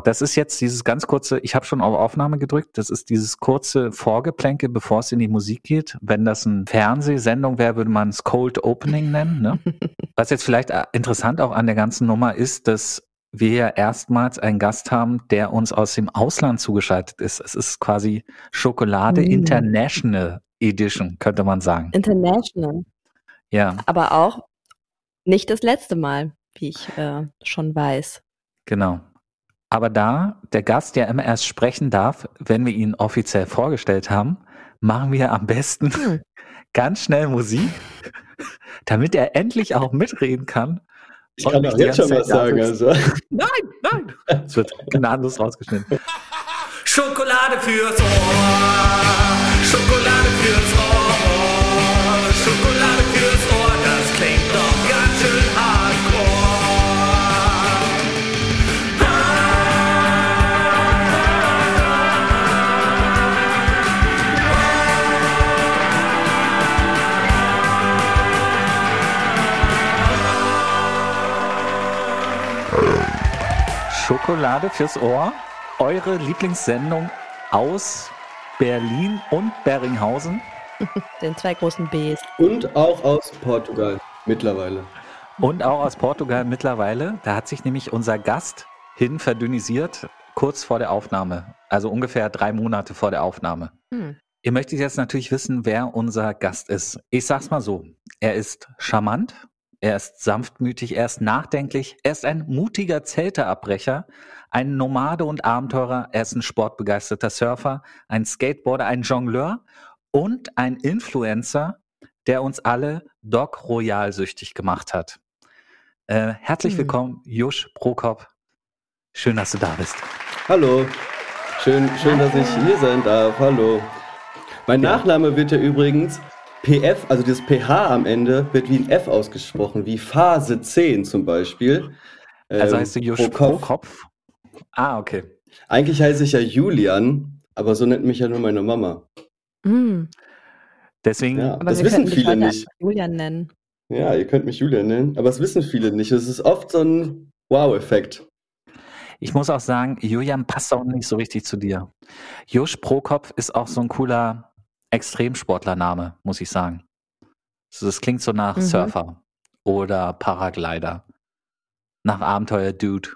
Das ist jetzt dieses ganz kurze, ich habe schon auf Aufnahme gedrückt, das ist dieses kurze Vorgeplänke, bevor es in die Musik geht. Wenn das eine Fernsehsendung wäre, würde man es Cold Opening nennen. Ne? Was jetzt vielleicht äh, interessant auch an der ganzen Nummer ist, dass wir ja erstmals einen Gast haben, der uns aus dem Ausland zugeschaltet ist. Es ist quasi Schokolade mm. International Edition, könnte man sagen. International. Ja. Aber auch nicht das letzte Mal, wie ich äh, schon weiß. Genau. Aber da der Gast ja immer erst sprechen darf, wenn wir ihn offiziell vorgestellt haben, machen wir am besten hm. ganz schnell Musik, damit er endlich auch mitreden kann. Ich kann auch jetzt schon was sagen. Also. Nein, nein. Es wird gnadenlos rausgeschnitten. Schokolade fürs Ohr. Schokolade Schokolade fürs Ohr, eure Lieblingssendung aus Berlin und Beringhausen. Den zwei großen Bs. Und auch aus Portugal mittlerweile. Und auch aus Portugal mittlerweile. Da hat sich nämlich unser Gast hin verdünnisiert, kurz vor der Aufnahme. Also ungefähr drei Monate vor der Aufnahme. Hm. Ihr möchtet jetzt natürlich wissen, wer unser Gast ist. Ich sag's mal so. Er ist charmant, er ist sanftmütig, er ist nachdenklich, er ist ein mutiger Zelteabbrecher, ein Nomade und Abenteurer, er ist ein sportbegeisterter Surfer, ein Skateboarder, ein Jongleur und ein Influencer, der uns alle Doc Royal süchtig gemacht hat. Äh, herzlich hm. willkommen, Jusch Prokop. Schön, dass du da bist. Hallo. Schön, schön, dass ich hier sein darf. Hallo. Mein. Nachname wird ja übrigens PF, also das PH am Ende, wird wie ein F ausgesprochen, wie Phase 10 zum Beispiel. Also ähm, heißt du Josh pro Kopf? Ah, okay. Eigentlich heiße ich ja Julian, aber so nennt mich ja nur meine Mama. Mm. Deswegen, ja, das wissen viele nicht. Julian nennen. Ja, ihr könnt mich Julian nennen, aber das wissen viele nicht. Es ist oft so ein Wow-Effekt. Ich muss auch sagen, Julian passt auch nicht so richtig zu dir. Josh Prokopf ist auch so ein cooler Extremsportlername, muss ich sagen. Das klingt so nach mhm. Surfer oder Paraglider. Nach Abenteuer-Dude.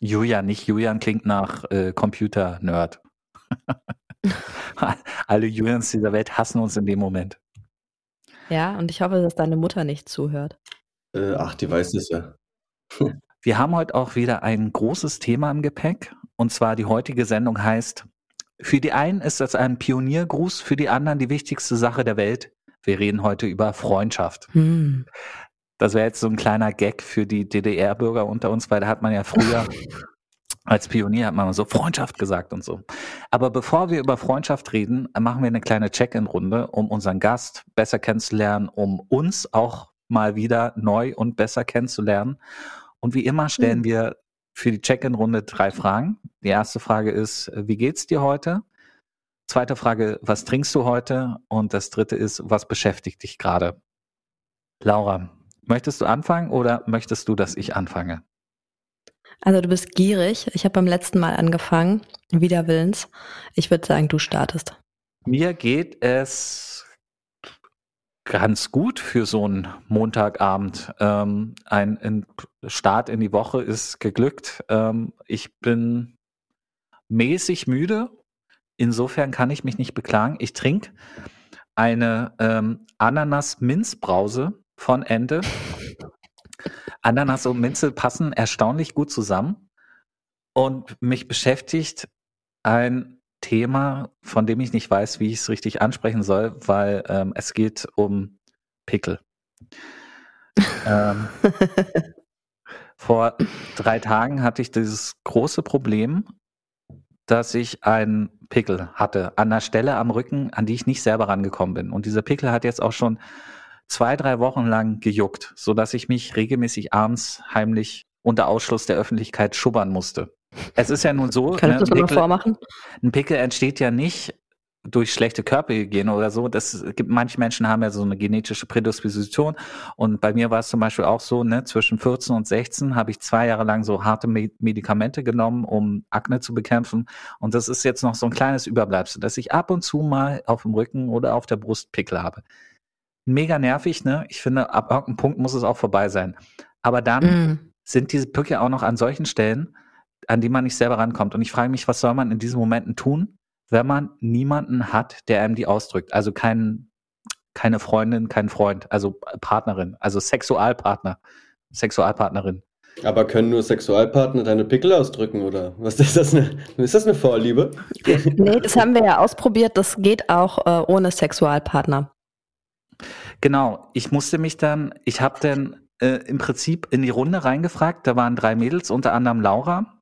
Julian, nicht Julian, klingt nach äh, Computer-Nerd. Alle Julians dieser Welt hassen uns in dem Moment. Ja, und ich hoffe, dass deine Mutter nicht zuhört. Äh, ach, die weiß es ja. Wir haben heute auch wieder ein großes Thema im Gepäck. Und zwar die heutige Sendung heißt für die einen ist das ein Pioniergruß, für die anderen die wichtigste Sache der Welt. Wir reden heute über Freundschaft. Hm. Das wäre jetzt so ein kleiner Gag für die DDR-Bürger unter uns, weil da hat man ja früher als Pionier hat man so Freundschaft gesagt und so. Aber bevor wir über Freundschaft reden, machen wir eine kleine Check-in-Runde, um unseren Gast besser kennenzulernen, um uns auch mal wieder neu und besser kennenzulernen. Und wie immer stellen hm. wir für die Check-in-Runde drei Fragen. Die erste Frage ist, wie geht's dir heute? Zweite Frage, was trinkst du heute? Und das dritte ist, was beschäftigt dich gerade? Laura, möchtest du anfangen oder möchtest du, dass ich anfange? Also du bist gierig. Ich habe beim letzten Mal angefangen, wider Willens. Ich würde sagen, du startest. Mir geht es ganz gut für so einen Montagabend. Ähm, ein, ein, Start in die Woche ist geglückt. Ähm, ich bin mäßig müde. Insofern kann ich mich nicht beklagen. Ich trinke eine ähm, Ananas-Minzbrause von Ende. Ananas und Minze passen erstaunlich gut zusammen. Und mich beschäftigt ein Thema, von dem ich nicht weiß, wie ich es richtig ansprechen soll, weil ähm, es geht um Pickel. ähm, vor drei Tagen hatte ich dieses große Problem, dass ich einen Pickel hatte an der Stelle am Rücken, an die ich nicht selber rangekommen bin. Und dieser Pickel hat jetzt auch schon zwei, drei Wochen lang gejuckt, so dass ich mich regelmäßig abends heimlich unter Ausschluss der Öffentlichkeit schubbern musste. Es ist ja nun so, ne, das Pickel, vormachen? ein Pickel entsteht ja nicht durch schlechte Körperhygiene oder so. Das gibt manche Menschen haben ja so eine genetische Prädisposition und bei mir war es zum Beispiel auch so, ne, zwischen 14 und 16 habe ich zwei Jahre lang so harte Medikamente genommen, um Akne zu bekämpfen und das ist jetzt noch so ein kleines Überbleibsel, dass ich ab und zu mal auf dem Rücken oder auf der Brust Pickel habe. Mega nervig, ne? Ich finde, ab irgendeinem Punkt muss es auch vorbei sein. Aber dann mm. sind diese Pickel auch noch an solchen Stellen, an die man nicht selber rankommt. Und ich frage mich, was soll man in diesen Momenten tun, wenn man niemanden hat, der einem die ausdrückt. Also kein, keine Freundin, kein Freund, also Partnerin, also Sexualpartner, Sexualpartnerin. Aber können nur Sexualpartner deine Pickel ausdrücken oder was ist das eine, ist das eine Vorliebe? nee, das haben wir ja ausprobiert, das geht auch äh, ohne Sexualpartner. Genau, ich musste mich dann, ich habe dann äh, im Prinzip in die Runde reingefragt, da waren drei Mädels, unter anderem Laura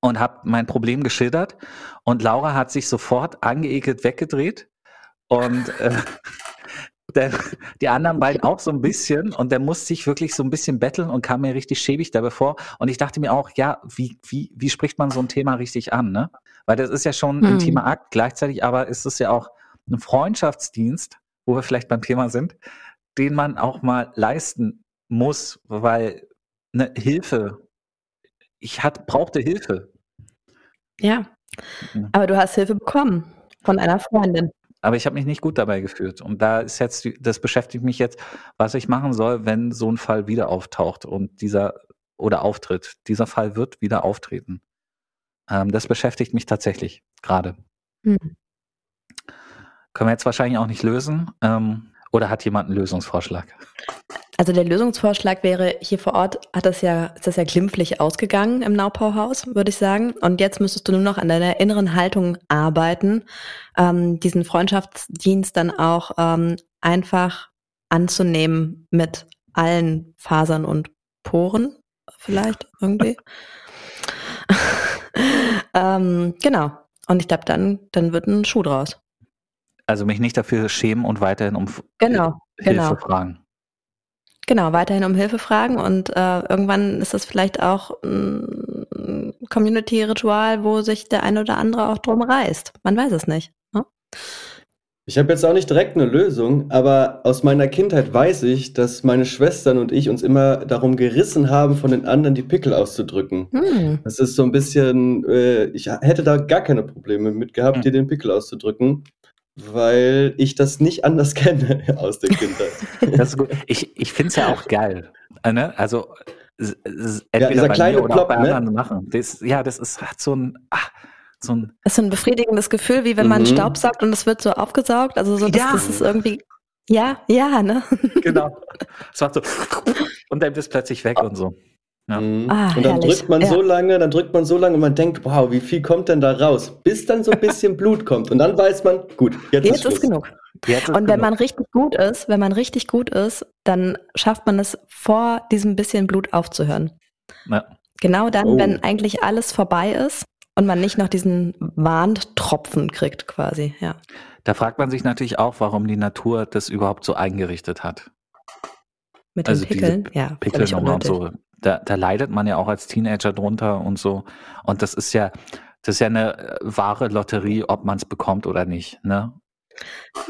und habe mein Problem geschildert. Und Laura hat sich sofort angeekelt weggedreht. Und äh, der, die anderen beiden auch so ein bisschen. Und der musste sich wirklich so ein bisschen betteln und kam mir richtig schäbig dabei vor. Und ich dachte mir auch, ja, wie, wie, wie spricht man so ein Thema richtig an, ne? Weil das ist ja schon ein hm. intimer Akt, gleichzeitig aber ist es ja auch ein Freundschaftsdienst, wo wir vielleicht beim Thema sind, den man auch mal leisten muss, weil eine Hilfe ich hat, brauchte Hilfe. Ja, aber du hast Hilfe bekommen von einer Freundin. Aber ich habe mich nicht gut dabei gefühlt. Und da ist jetzt, das beschäftigt mich jetzt, was ich machen soll, wenn so ein Fall wieder auftaucht und dieser oder auftritt. Dieser Fall wird wieder auftreten. Ähm, das beschäftigt mich tatsächlich gerade. Hm. Können wir jetzt wahrscheinlich auch nicht lösen. Ähm, oder hat jemand einen Lösungsvorschlag? Also der Lösungsvorschlag wäre, hier vor Ort hat das ja, ist das ja glimpflich ausgegangen im Naupauhaus, würde ich sagen. Und jetzt müsstest du nur noch an deiner inneren Haltung arbeiten, ähm, diesen Freundschaftsdienst dann auch ähm, einfach anzunehmen mit allen Fasern und Poren, vielleicht irgendwie. ähm, genau. Und ich glaube, dann, dann wird ein Schuh draus. Also mich nicht dafür schämen und weiterhin um genau, Hilfe genau. fragen. Genau, weiterhin um Hilfe fragen und äh, irgendwann ist das vielleicht auch ein Community-Ritual, wo sich der eine oder andere auch drum reißt. Man weiß es nicht. Ne? Ich habe jetzt auch nicht direkt eine Lösung, aber aus meiner Kindheit weiß ich, dass meine Schwestern und ich uns immer darum gerissen haben, von den anderen die Pickel auszudrücken. Hm. Das ist so ein bisschen, äh, ich hätte da gar keine Probleme mit gehabt, hm. dir den Pickel auszudrücken weil ich das nicht anders kenne aus der Kindheit. Das ist gut. Ich, ich finde es ja auch geil. Äh, ne? Also entweder ja, dieser kleine oder Plop, bei ne? anderen machen. Das, ja, das ist hat so ein, ach, so ein. Das ist so ein befriedigendes Gefühl, wie wenn man mhm. Staub saugt und es wird so aufgesaugt. Also so, das, ja. das ist irgendwie. Ja, ja, ne? Genau. Es macht so und dann ist plötzlich weg und so. Ja. Mhm. Ah, und dann herrlich. drückt man ja. so lange, dann drückt man so lange und man denkt, wow, wie viel kommt denn da raus? Bis dann so ein bisschen Blut kommt. Und dann weiß man, gut, jetzt, jetzt ist, ist genug. Jetzt und wenn man richtig gut ist, wenn man richtig gut ist, dann schafft man es vor diesem bisschen Blut aufzuhören. Ja. Genau dann, oh. wenn eigentlich alles vorbei ist und man nicht noch diesen Warntropfen kriegt, quasi, ja. Da fragt man sich natürlich auch, warum die Natur das überhaupt so eingerichtet hat. Mit also den Pickeln, ja. Pickeln und so da, da leidet man ja auch als Teenager drunter und so. Und das ist ja, das ist ja eine äh, wahre Lotterie, ob man es bekommt oder nicht. Ne?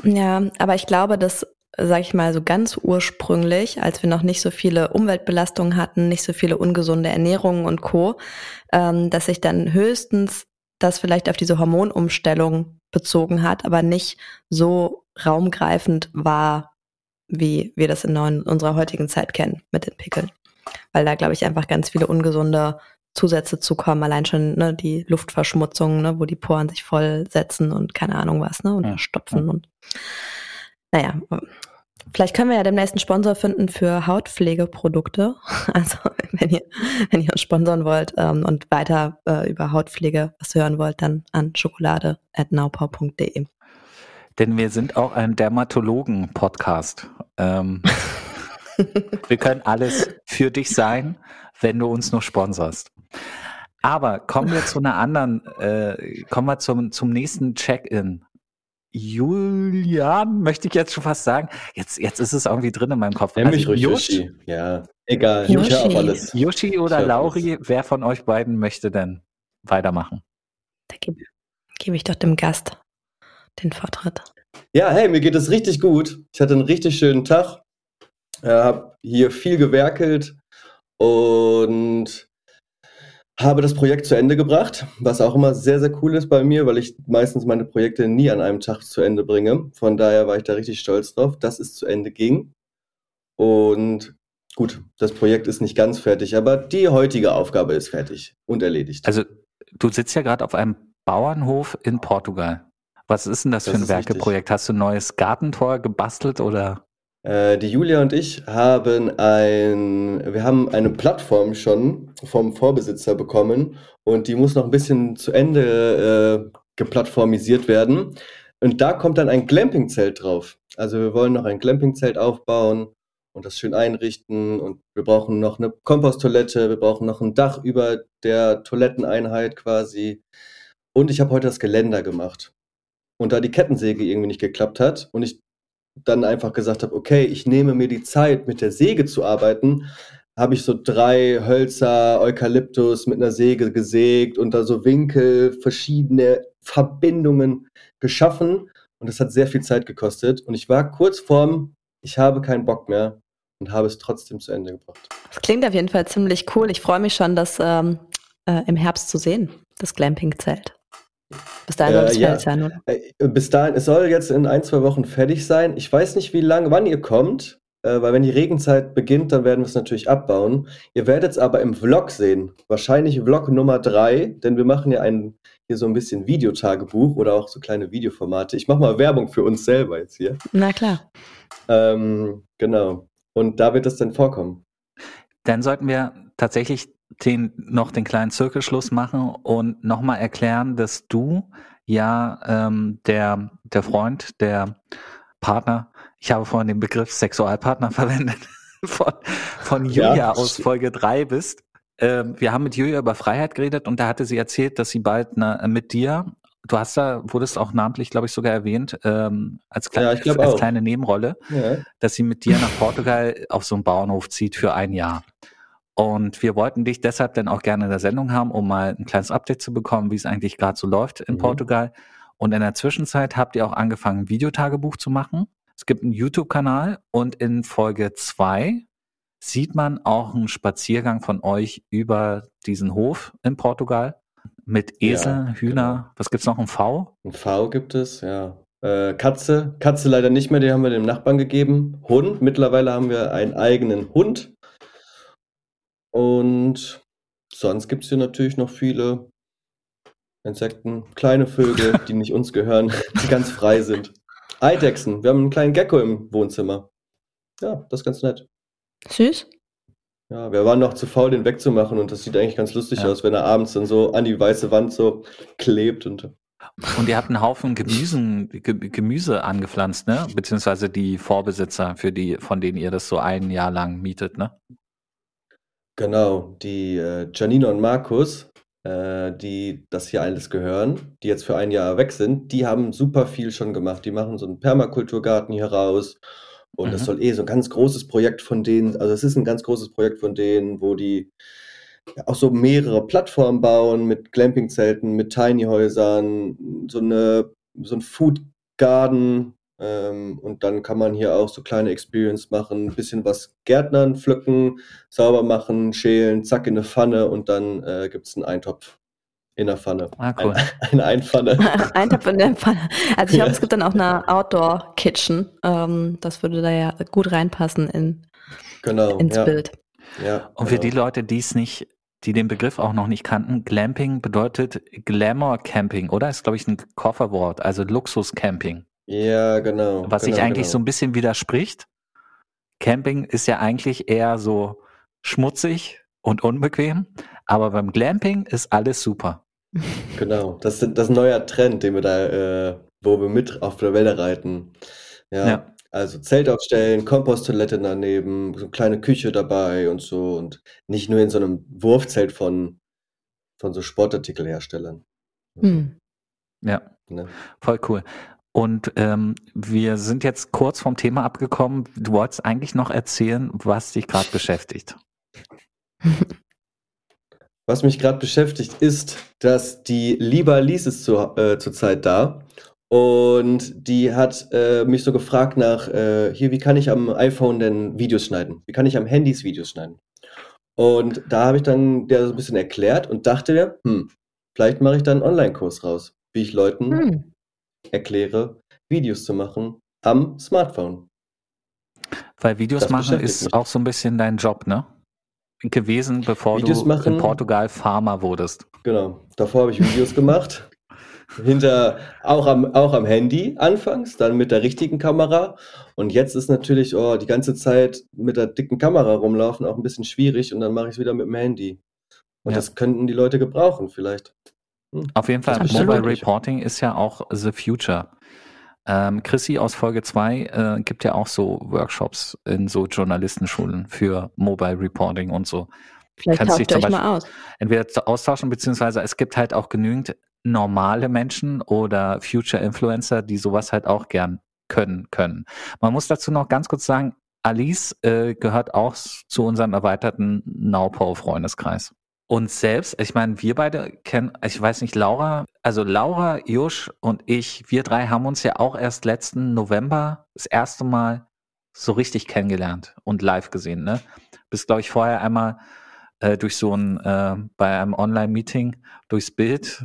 Ja, aber ich glaube, dass, sag ich mal, so ganz ursprünglich, als wir noch nicht so viele Umweltbelastungen hatten, nicht so viele ungesunde Ernährungen und Co., ähm, dass sich dann höchstens das vielleicht auf diese Hormonumstellung bezogen hat, aber nicht so raumgreifend war, wie wir das in unserer heutigen Zeit kennen mit den Pickeln weil da, glaube ich, einfach ganz viele ungesunde Zusätze zukommen, allein schon ne, die Luftverschmutzung, ne, wo die Poren sich vollsetzen und keine Ahnung was, ne, und ja. verstopfen und naja, vielleicht können wir ja demnächst einen Sponsor finden für Hautpflegeprodukte. Also wenn ihr, wenn ihr uns sponsern wollt ähm, und weiter äh, über Hautpflege was hören wollt, dann an schokolade.naupau.de. Denn wir sind auch ein Dermatologen-Podcast. Ähm, Wir können alles für dich sein, wenn du uns nur sponsorst. Aber kommen wir zu einer anderen, äh, kommen wir zum, zum nächsten Check-in. Julian, möchte ich jetzt schon fast sagen. Jetzt, jetzt ist es irgendwie drin in meinem Kopf. Nenn mich also, Yoshi. Ja, egal. Yoshi. Ich alles. Yoshi oder Lauri, wer von euch beiden möchte denn weitermachen? Da gebe, gebe ich doch dem Gast den Vortritt. Ja, hey, mir geht es richtig gut. Ich hatte einen richtig schönen Tag. Äh, habe hier viel gewerkelt und habe das Projekt zu Ende gebracht, was auch immer sehr, sehr cool ist bei mir, weil ich meistens meine Projekte nie an einem Tag zu Ende bringe. Von daher war ich da richtig stolz drauf, dass es zu Ende ging. Und gut, das Projekt ist nicht ganz fertig, aber die heutige Aufgabe ist fertig und erledigt. Also du sitzt ja gerade auf einem Bauernhof in Portugal. Was ist denn das, das für ein Werkeprojekt? Hast du ein neues Gartentor gebastelt oder? Äh, die Julia und ich haben ein, wir haben eine Plattform schon vom Vorbesitzer bekommen und die muss noch ein bisschen zu Ende äh, geplattformisiert werden. Und da kommt dann ein Glamping-Zelt drauf. Also wir wollen noch ein Glamping-Zelt aufbauen und das schön einrichten und wir brauchen noch eine Komposttoilette, wir brauchen noch ein Dach über der Toiletteneinheit quasi. Und ich habe heute das Geländer gemacht und da die Kettensäge irgendwie nicht geklappt hat und ich dann einfach gesagt habe, okay, ich nehme mir die Zeit, mit der Säge zu arbeiten, habe ich so drei Hölzer, Eukalyptus mit einer Säge gesägt und da so Winkel, verschiedene Verbindungen geschaffen. Und das hat sehr viel Zeit gekostet. Und ich war kurz vorm, ich habe keinen Bock mehr und habe es trotzdem zu Ende gebracht. Das klingt auf jeden Fall ziemlich cool. Ich freue mich schon, das ähm, äh, im Herbst zu sehen, das Glamping-Zelt. Bis dahin soll es äh, ja. fertig sein, oder? Äh, bis dahin, es soll jetzt in ein, zwei Wochen fertig sein. Ich weiß nicht, wie lange, wann ihr kommt, äh, weil wenn die Regenzeit beginnt, dann werden wir es natürlich abbauen. Ihr werdet es aber im Vlog sehen. Wahrscheinlich Vlog Nummer drei, denn wir machen ja ein, hier so ein bisschen Videotagebuch oder auch so kleine Videoformate. Ich mache mal Werbung für uns selber jetzt hier. Na klar. Ähm, genau. Und da wird es dann vorkommen. Dann sollten wir tatsächlich den, noch den kleinen Zirkelschluss machen und nochmal erklären, dass du ja ähm, der, der Freund, der Partner, ich habe vorhin den Begriff Sexualpartner verwendet, von, von Julia ja. aus Folge 3 bist. Ähm, wir haben mit Julia über Freiheit geredet und da hatte sie erzählt, dass sie bald na, mit dir, du hast da, wurdest auch namentlich, glaube ich, sogar erwähnt, ähm, als, kleine, ja, als kleine Nebenrolle, ja. dass sie mit dir nach Portugal auf so einen Bauernhof zieht für ein Jahr. Und wir wollten dich deshalb dann auch gerne in der Sendung haben, um mal ein kleines Update zu bekommen, wie es eigentlich gerade so läuft in mhm. Portugal. Und in der Zwischenzeit habt ihr auch angefangen, ein Videotagebuch zu machen. Es gibt einen YouTube-Kanal und in Folge zwei sieht man auch einen Spaziergang von euch über diesen Hof in Portugal mit Esel, ja, Hühner. Genau. Was gibt's noch? Ein V? Ein V gibt es, ja. Äh, Katze, Katze leider nicht mehr, die haben wir dem Nachbarn gegeben. Hund, mittlerweile haben wir einen eigenen Hund. Und sonst gibt es hier natürlich noch viele Insekten, kleine Vögel, die nicht uns gehören, die ganz frei sind. Eidechsen, wir haben einen kleinen Gecko im Wohnzimmer. Ja, das ist ganz nett. Süß. Ja, wir waren noch zu faul, den wegzumachen und das sieht eigentlich ganz lustig ja. aus, wenn er abends dann so an die weiße Wand so klebt und. Und ihr habt einen Haufen Gemüsen, Gemüse angepflanzt, ne? Beziehungsweise die Vorbesitzer, für die, von denen ihr das so ein Jahr lang mietet, ne? Genau, die äh, Janina und Markus, äh, die das hier alles gehören, die jetzt für ein Jahr weg sind, die haben super viel schon gemacht. Die machen so einen Permakulturgarten hier raus. Und mhm. das soll eh so ein ganz großes Projekt von denen, also es ist ein ganz großes Projekt von denen, wo die auch so mehrere Plattformen bauen mit Glamping-Zelten, mit Tiny-Häusern, so eine so ein Food Garden, ähm, und dann kann man hier auch so kleine Experience machen, ein bisschen was Gärtnern, pflücken, sauber machen, schälen, zack in eine Pfanne und dann äh, gibt es einen Eintopf in der Pfanne. Ah, cool. Ein, eine Einpfanne. Eintopf in der Pfanne. Also ich glaube, es gibt dann auch eine Outdoor-Kitchen. Ähm, das würde da ja gut reinpassen in, genau, ins ja. Bild. Ja, und für genau. die Leute, die es nicht die den Begriff auch noch nicht kannten, Glamping bedeutet Glamour Camping, oder? Ist, glaube ich, ein Kofferwort, also Luxus Camping. Ja, genau. Was genau, sich eigentlich genau. so ein bisschen widerspricht. Camping ist ja eigentlich eher so schmutzig und unbequem, aber beim Glamping ist alles super. Genau, das, ist, das neuer Trend, den wir da, äh, wo wir mit auf der Welle reiten. Ja, ja. also Zelt aufstellen, Komposttoilette daneben, so eine kleine Küche dabei und so und nicht nur in so einem Wurfzelt von, von so Sportartikelherstellern. Hm. Ja, ne? voll cool. Und ähm, wir sind jetzt kurz vom Thema abgekommen. Du wolltest eigentlich noch erzählen, was dich gerade beschäftigt. Was mich gerade beschäftigt, ist, dass die Liba Lies ist zu, äh, zurzeit da Und die hat äh, mich so gefragt nach, äh, hier, wie kann ich am iPhone denn Videos schneiden? Wie kann ich am Handys Videos schneiden? Und da habe ich dann der so ein bisschen erklärt und dachte mir, hm, vielleicht mache ich dann einen Online-Kurs raus, wie ich Leuten hm. Erkläre, Videos zu machen am Smartphone. Weil Videos das machen ist mich. auch so ein bisschen dein Job, ne? Gewesen, bevor Videos du machen, in Portugal Farmer wurdest. Genau. Davor habe ich Videos gemacht. Hinter, auch am, auch am Handy anfangs, dann mit der richtigen Kamera. Und jetzt ist natürlich, oh, die ganze Zeit mit der dicken Kamera rumlaufen auch ein bisschen schwierig und dann mache ich es wieder mit dem Handy. Und ja. das könnten die Leute gebrauchen vielleicht. Auf jeden Fall, Mobile Reporting ist ja auch the future. Ähm, Chrissy aus Folge 2 äh, gibt ja auch so Workshops in so Journalistenschulen für Mobile Reporting und so. Vielleicht Kannst dich zum Beispiel mal aus. entweder austauschen, beziehungsweise es gibt halt auch genügend normale Menschen oder Future Influencer, die sowas halt auch gern können können. Man muss dazu noch ganz kurz sagen, Alice äh, gehört auch zu unserem erweiterten Naupau-Freundeskreis. Und selbst, ich meine, wir beide kennen, ich weiß nicht, Laura, also Laura, Jusch und ich, wir drei haben uns ja auch erst letzten November das erste Mal so richtig kennengelernt und live gesehen, ne? Bist, glaube ich, vorher einmal äh, durch so ein, äh, bei einem Online-Meeting durchs Bild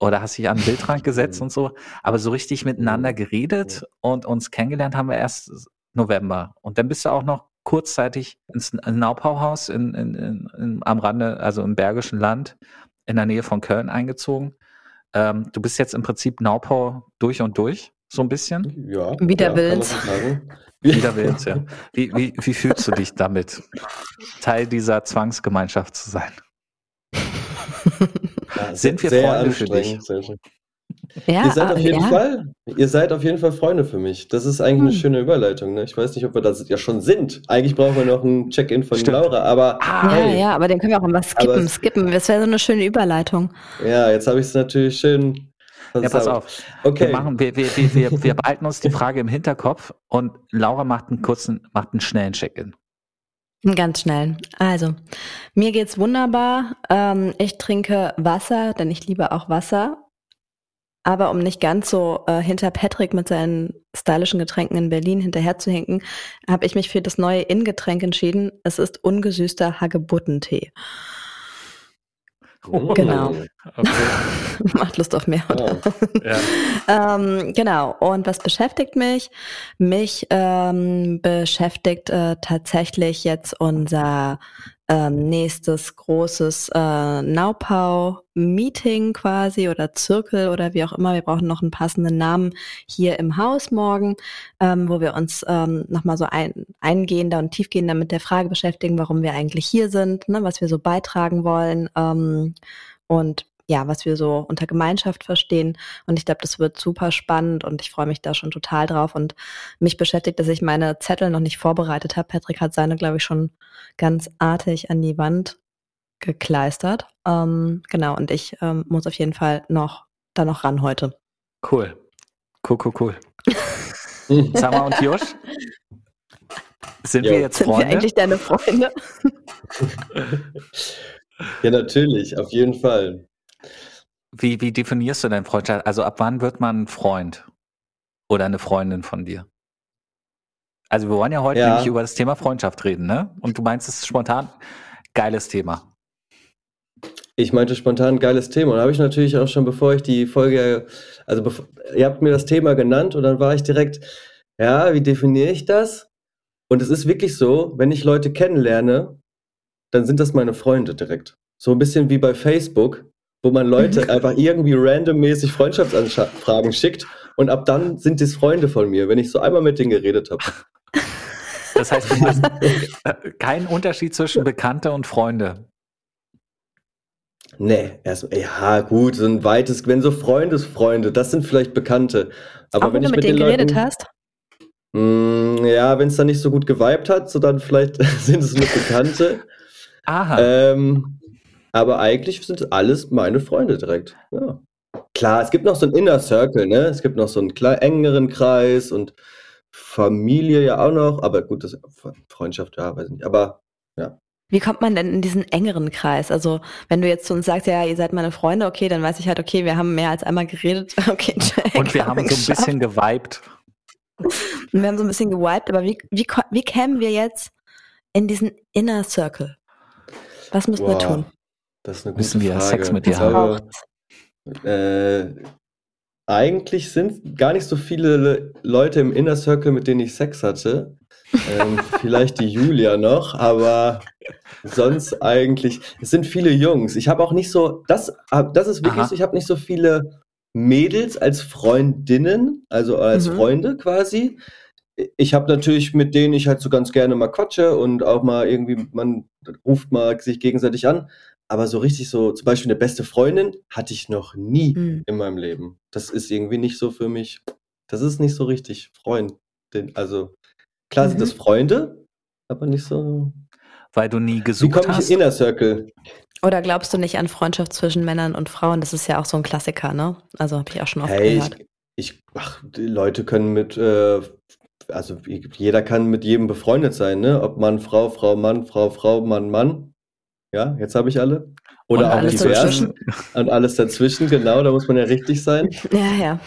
oder hast dich an den Bildrand gesetzt und so, aber so richtig miteinander geredet und uns kennengelernt haben wir erst November. Und dann bist du auch noch kurzzeitig ins Naupauhaus in, in, in, am Rande, also im Bergischen Land, in der Nähe von Köln eingezogen. Ähm, du bist jetzt im Prinzip Naupau durch und durch, so ein bisschen. Ja. Wieder ja, willens. Wieder willens, ja. Wie, wie, wie fühlst du dich damit, Teil dieser Zwangsgemeinschaft zu sein? Ja, Sind wir Freunde für dich? Ja, ihr seid auf jeden ja. Fall, ihr seid auf jeden Fall Freunde für mich. Das ist eigentlich hm. eine schöne Überleitung. Ne? Ich weiß nicht, ob wir das ja schon sind. Eigentlich brauchen wir noch ein Check-in von Stimmt. Laura, aber ah, hey, ja, aber den können wir auch mal skippen, aber, skippen. Das wäre so eine schöne Überleitung. Ja, jetzt habe ich es natürlich schön. Ja, pass auf. Okay. Wir, machen, wir, wir, wir, wir behalten uns die Frage im Hinterkopf und Laura macht einen kurzen, macht einen schnellen Check-in. Ganz schnell. Also, mir geht's wunderbar. Ähm, ich trinke Wasser, denn ich liebe auch Wasser. Aber um nicht ganz so äh, hinter Patrick mit seinen stylischen Getränken in Berlin hinterherzuhinken, habe ich mich für das neue In-Getränk entschieden. Es ist ungesüßter Hagebuttentee. Oh, genau. Okay. Macht Lust auf mehr. Oder? Oh, ja. ähm, genau. Und was beschäftigt mich? Mich ähm, beschäftigt äh, tatsächlich jetzt unser ähm, nächstes großes äh, Naupau-Meeting quasi oder Zirkel oder wie auch immer. Wir brauchen noch einen passenden Namen hier im Haus morgen, ähm, wo wir uns ähm, nochmal so ein, eingehender und tiefgehender mit der Frage beschäftigen, warum wir eigentlich hier sind, ne, was wir so beitragen wollen ähm, und ja, was wir so unter Gemeinschaft verstehen. Und ich glaube, das wird super spannend und ich freue mich da schon total drauf. Und mich beschäftigt, dass ich meine Zettel noch nicht vorbereitet habe. Patrick hat seine, glaube ich, schon ganz artig an die Wand gekleistert. Ähm, genau, und ich ähm, muss auf jeden Fall noch da noch ran heute. Cool. Cool, cool, cool. Sama und Josh? Sind jo. wir jetzt Freunde? Sind wir eigentlich deine Freunde? ja, natürlich, auf jeden Fall. Wie, wie definierst du dein Freundschaft? Also ab wann wird man ein Freund oder eine Freundin von dir? Also wir wollen ja heute ja. nämlich über das Thema Freundschaft reden, ne? Und du meinst, es ist spontan geiles Thema. Ich meinte spontan geiles Thema. Und da habe ich natürlich auch schon, bevor ich die Folge, also ihr habt mir das Thema genannt und dann war ich direkt, ja, wie definiere ich das? Und es ist wirklich so, wenn ich Leute kennenlerne, dann sind das meine Freunde direkt. So ein bisschen wie bei Facebook wo man Leute mhm. einfach irgendwie randommäßig Freundschaftsanfragen schickt und ab dann sind es Freunde von mir, wenn ich so einmal mit denen geredet habe. Das heißt, du hast keinen Unterschied zwischen Bekannte und Freunde. Nee, erst, ja, gut, so ein weites, wenn so Freundesfreunde, das sind vielleicht Bekannte. Aber Auch wenn, wenn du mit denen geredet Leuten, hast? Mh, mm, ja, wenn es dann nicht so gut geweibt hat, so dann vielleicht sind es nur Bekannte. Aha. Ähm, aber eigentlich sind alles meine Freunde direkt. Ja. Klar, es gibt noch so einen Inner Circle, ne? Es gibt noch so einen engeren Kreis und Familie ja auch noch, aber gut, das Freundschaft, ja, weiß ich nicht. Aber ja. Wie kommt man denn in diesen engeren Kreis? Also, wenn du jetzt zu uns sagst, ja, ihr seid meine Freunde, okay, dann weiß ich halt, okay, wir haben mehr als einmal geredet. Okay, check, Und wir haben so ein bisschen geweibt. wir haben so ein bisschen gewiped, aber wie, wie, wie kämen wir jetzt in diesen Inner Circle? Was müssen wow, wir tun? Das ist eine gute müssen wir Frage. Sex mit dir haben? Äh, eigentlich sind gar nicht so viele Leute im Inner Circle, mit denen ich Sex hatte. ähm, vielleicht die Julia noch, aber sonst eigentlich, es sind viele Jungs. Ich habe auch nicht so, das, das ist wirklich Aha. so, ich habe nicht so viele Mädels als Freundinnen, also als mhm. Freunde quasi. Ich habe natürlich mit denen ich halt so ganz gerne mal quatsche und auch mal irgendwie, man ruft mal sich gegenseitig an. Aber so richtig so, zum Beispiel eine beste Freundin hatte ich noch nie mhm. in meinem Leben. Das ist irgendwie nicht so für mich. Das ist nicht so richtig Freundin. Also klar mhm. sind das Freunde, aber nicht so. Weil du nie gesucht Wie komme ich in Inner Circle? Oder glaubst du nicht an Freundschaft zwischen Männern und Frauen? Das ist ja auch so ein Klassiker, ne? Also habe ich auch schon oft hey, gehört. Ich, ich, ach, die Leute können mit, äh, also jeder kann mit jedem befreundet sein, ne? Ob Mann, Frau, Frau, Mann, Frau, Frau, Mann, Mann. Ja, jetzt habe ich alle. Oder auch divers. Und alles dazwischen, genau, da muss man ja richtig sein. Ja, ja.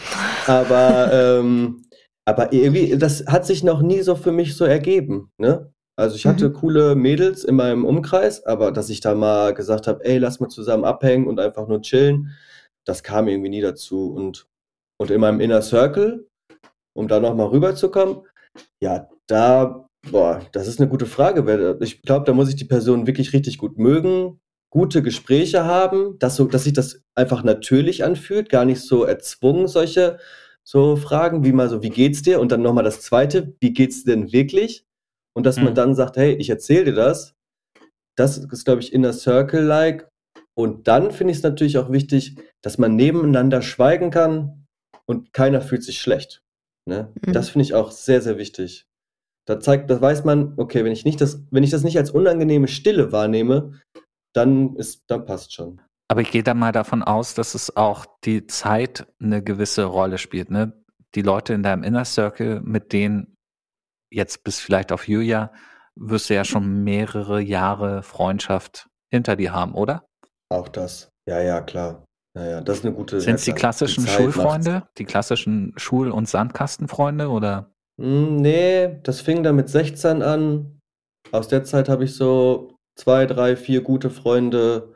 Aber, ähm, aber irgendwie, das hat sich noch nie so für mich so ergeben. Ne? Also ich hatte mhm. coole Mädels in meinem Umkreis, aber dass ich da mal gesagt habe, ey, lass mal zusammen abhängen und einfach nur chillen, das kam irgendwie nie dazu. Und, und in meinem Inner Circle, um da nochmal rüberzukommen, ja, da Boah, das ist eine gute Frage. Ich glaube, da muss ich die Person wirklich richtig gut mögen, gute Gespräche haben, dass, so, dass sich das einfach natürlich anfühlt, gar nicht so erzwungen, solche so Fragen, wie mal so, wie geht's dir? Und dann nochmal das zweite, wie geht's denn wirklich? Und dass mhm. man dann sagt, hey, ich erzähle dir das. Das ist, glaube ich, Inner Circle-like. Und dann finde ich es natürlich auch wichtig, dass man nebeneinander schweigen kann und keiner fühlt sich schlecht. Ne? Mhm. Das finde ich auch sehr, sehr wichtig. Da zeigt, da weiß man, okay, wenn ich nicht das, wenn ich das nicht als unangenehme Stille wahrnehme, dann ist, dann passt schon. Aber ich gehe da mal davon aus, dass es auch die Zeit eine gewisse Rolle spielt. Ne? Die Leute in deinem Inner Circle, mit denen jetzt bis vielleicht auf Julia, wirst du ja schon mehrere Jahre Freundschaft hinter dir haben, oder? Auch das. Ja, ja, klar. Ja, ja, das ist eine gute. Sind es die klassischen die Schulfreunde, macht's. die klassischen Schul- und Sandkastenfreunde oder? Hm, nee, das fing dann mit 16 an. Aus der Zeit habe ich so zwei, drei, vier gute Freunde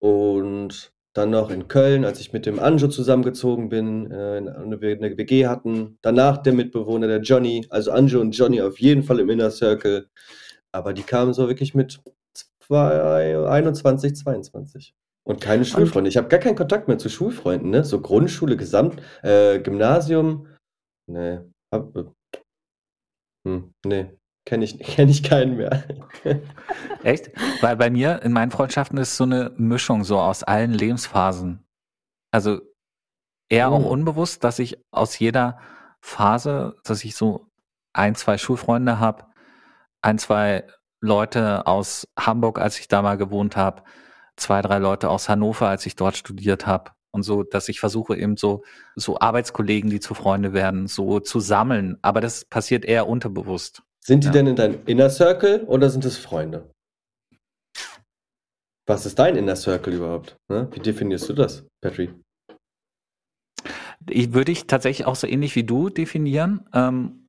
und dann noch in Köln, als ich mit dem Anjo zusammengezogen bin, äh, eine WG hatten. Danach der Mitbewohner, der Johnny, also Anjo und Johnny auf jeden Fall im Inner Circle. Aber die kamen so wirklich mit zwei, 21, 22. Und keine Schulfreunde. Ich habe gar keinen Kontakt mehr zu Schulfreunden, ne? So Grundschule, Gesamt, äh, Gymnasium. Nee, hab, hm, nee, kenne ich, kenn ich keinen mehr. Echt? Weil bei mir in meinen Freundschaften ist so eine Mischung so aus allen Lebensphasen. Also eher oh. auch unbewusst, dass ich aus jeder Phase, dass ich so ein, zwei Schulfreunde habe, ein, zwei Leute aus Hamburg, als ich da mal gewohnt habe, zwei, drei Leute aus Hannover, als ich dort studiert habe und so, dass ich versuche eben so, so Arbeitskollegen, die zu Freunde werden, so zu sammeln. Aber das passiert eher unterbewusst. Sind die ja. denn in deinem Inner Circle oder sind es Freunde? Was ist dein Inner Circle überhaupt? Ne? Wie definierst du das, Patrick? Ich würde ich tatsächlich auch so ähnlich wie du definieren. Ähm,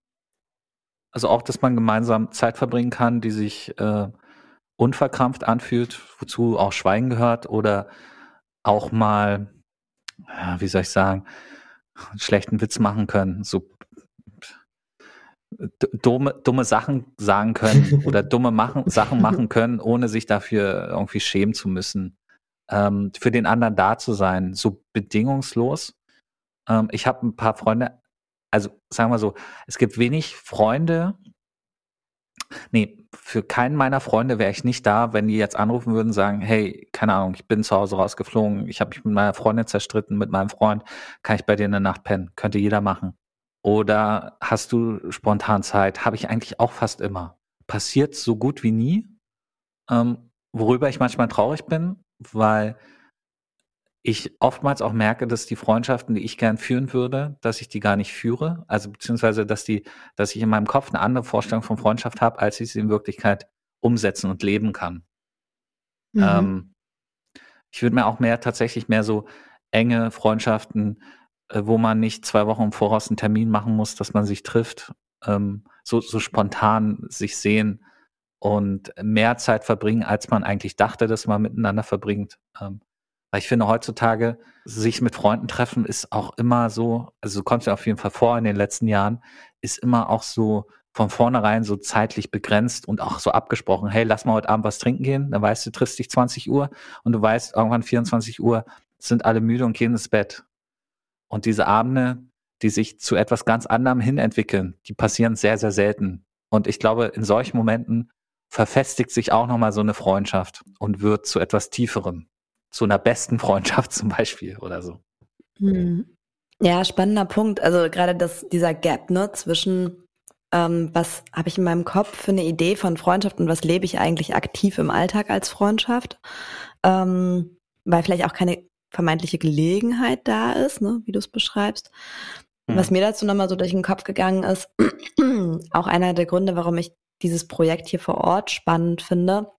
also auch, dass man gemeinsam Zeit verbringen kann, die sich äh, unverkrampft anfühlt, wozu auch Schweigen gehört oder auch mal wie soll ich sagen, einen schlechten Witz machen können, so dumme, dumme Sachen sagen können oder dumme machen, Sachen machen können, ohne sich dafür irgendwie schämen zu müssen. Ähm, für den anderen da zu sein, so bedingungslos. Ähm, ich habe ein paar Freunde, also sagen wir so, es gibt wenig Freunde, Nee, für keinen meiner Freunde wäre ich nicht da, wenn die jetzt anrufen würden und sagen, hey, keine Ahnung, ich bin zu Hause rausgeflogen, ich habe mich mit meiner Freundin zerstritten, mit meinem Freund, kann ich bei dir in der Nacht pennen? Könnte jeder machen. Oder hast du spontan Zeit? Habe ich eigentlich auch fast immer. Passiert so gut wie nie. Ähm, worüber ich manchmal traurig bin, weil ich oftmals auch merke, dass die Freundschaften, die ich gern führen würde, dass ich die gar nicht führe. Also beziehungsweise, dass die, dass ich in meinem Kopf eine andere Vorstellung von Freundschaft habe, als ich sie in Wirklichkeit umsetzen und leben kann. Mhm. Ähm, ich würde mir auch mehr tatsächlich mehr so enge Freundschaften, äh, wo man nicht zwei Wochen im Voraus einen Termin machen muss, dass man sich trifft, ähm, so, so spontan sich sehen und mehr Zeit verbringen, als man eigentlich dachte, dass man miteinander verbringt. Ähm, weil ich finde, heutzutage sich mit Freunden treffen ist auch immer so, also kommt ja auf jeden Fall vor in den letzten Jahren, ist immer auch so von vornherein so zeitlich begrenzt und auch so abgesprochen, hey, lass mal heute Abend was trinken gehen, dann weißt du, triffst dich 20 Uhr und du weißt, irgendwann 24 Uhr sind alle müde und gehen ins Bett. Und diese Abende, die sich zu etwas ganz anderem hin entwickeln, die passieren sehr, sehr selten. Und ich glaube, in solchen Momenten verfestigt sich auch nochmal so eine Freundschaft und wird zu etwas Tieferem. Zu einer besten Freundschaft zum Beispiel oder so. Hm. Ja, spannender Punkt. Also gerade das, dieser Gap ne, zwischen ähm, was habe ich in meinem Kopf für eine Idee von Freundschaft und was lebe ich eigentlich aktiv im Alltag als Freundschaft, ähm, weil vielleicht auch keine vermeintliche Gelegenheit da ist, ne, wie du es beschreibst. Mhm. Was mir dazu nochmal so durch den Kopf gegangen ist, auch einer der Gründe, warum ich dieses Projekt hier vor Ort spannend finde.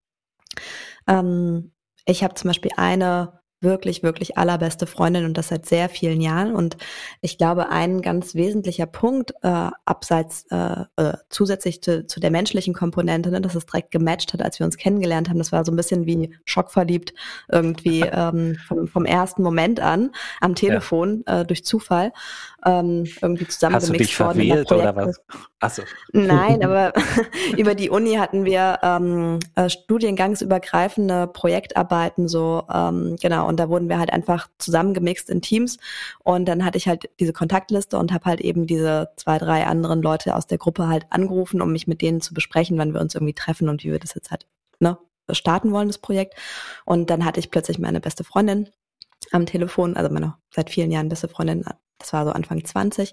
Ähm, ich habe zum Beispiel eine wirklich, wirklich allerbeste Freundin und das seit sehr vielen Jahren. Und ich glaube, ein ganz wesentlicher Punkt, äh, abseits äh, äh, zusätzlich zu, zu der menschlichen Komponente, ne, dass es direkt gematcht hat, als wir uns kennengelernt haben. Das war so ein bisschen wie schockverliebt irgendwie ähm, vom, vom ersten Moment an am Telefon ja. äh, durch Zufall ähm, irgendwie zusammengemixt Hast du dich verwählt oder was? Achso. Nein, aber über die Uni hatten wir ähm, äh, studiengangsübergreifende Projektarbeiten so, ähm, genau, und da wurden wir halt einfach zusammengemixt in Teams und dann hatte ich halt diese Kontaktliste und habe halt eben diese zwei, drei anderen Leute aus der Gruppe halt angerufen, um mich mit denen zu besprechen, wann wir uns irgendwie treffen und wie wir das jetzt halt ne, starten wollen, das Projekt. Und dann hatte ich plötzlich meine beste Freundin am Telefon, also meine seit vielen Jahren beste Freundin das war so Anfang 20.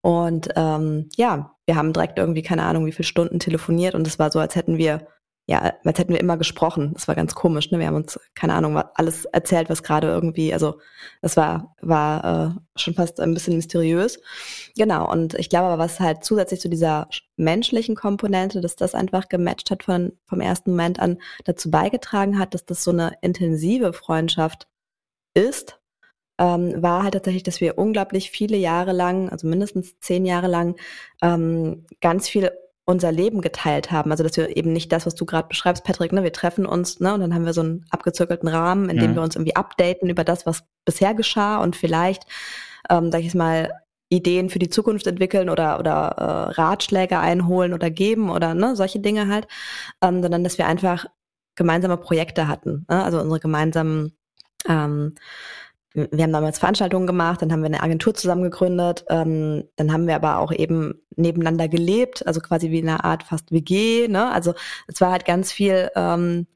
Und ähm, ja, wir haben direkt irgendwie keine Ahnung, wie viele Stunden telefoniert und es war so, als hätten wir, ja, als hätten wir immer gesprochen. Das war ganz komisch, ne? Wir haben uns, keine Ahnung, alles erzählt, was gerade irgendwie, also es war, war äh, schon fast ein bisschen mysteriös. Genau, und ich glaube aber, was halt zusätzlich zu dieser menschlichen Komponente, dass das einfach gematcht hat von, vom ersten Moment an, dazu beigetragen hat, dass das so eine intensive Freundschaft ist, ähm, war halt tatsächlich, dass wir unglaublich viele Jahre lang, also mindestens zehn Jahre lang, ähm, ganz viel unser Leben geteilt haben. Also dass wir eben nicht das, was du gerade beschreibst, Patrick, ne, wir treffen uns, ne, und dann haben wir so einen abgezirkelten Rahmen, in dem mhm. wir uns irgendwie updaten über das, was bisher geschah und vielleicht, ähm, sag ich mal, Ideen für die Zukunft entwickeln oder oder äh, Ratschläge einholen oder geben oder ne, solche Dinge halt, ähm, sondern dass wir einfach gemeinsame Projekte hatten, ne? also unsere gemeinsamen ähm, wir haben damals Veranstaltungen gemacht, dann haben wir eine Agentur zusammen gegründet, ähm, dann haben wir aber auch eben nebeneinander gelebt, also quasi wie eine Art fast WG, ne? Also es war halt ganz viel ähm,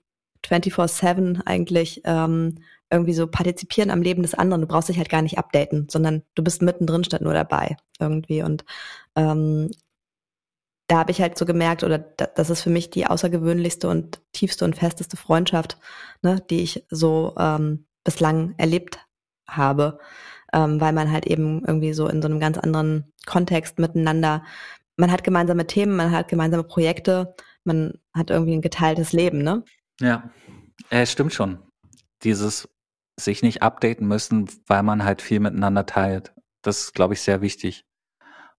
24-7 eigentlich ähm, irgendwie so partizipieren am Leben des anderen. Du brauchst dich halt gar nicht updaten, sondern du bist mittendrin statt nur dabei irgendwie. Und ähm, da habe ich halt so gemerkt, oder das ist für mich die außergewöhnlichste und tiefste und festeste Freundschaft, ne, die ich so ähm, bislang erlebt habe, ähm, weil man halt eben irgendwie so in so einem ganz anderen Kontext miteinander, man hat gemeinsame Themen, man hat gemeinsame Projekte, man hat irgendwie ein geteiltes Leben, ne? Ja, äh, stimmt schon. Dieses sich nicht updaten müssen, weil man halt viel miteinander teilt. Das ist, glaube ich, sehr wichtig.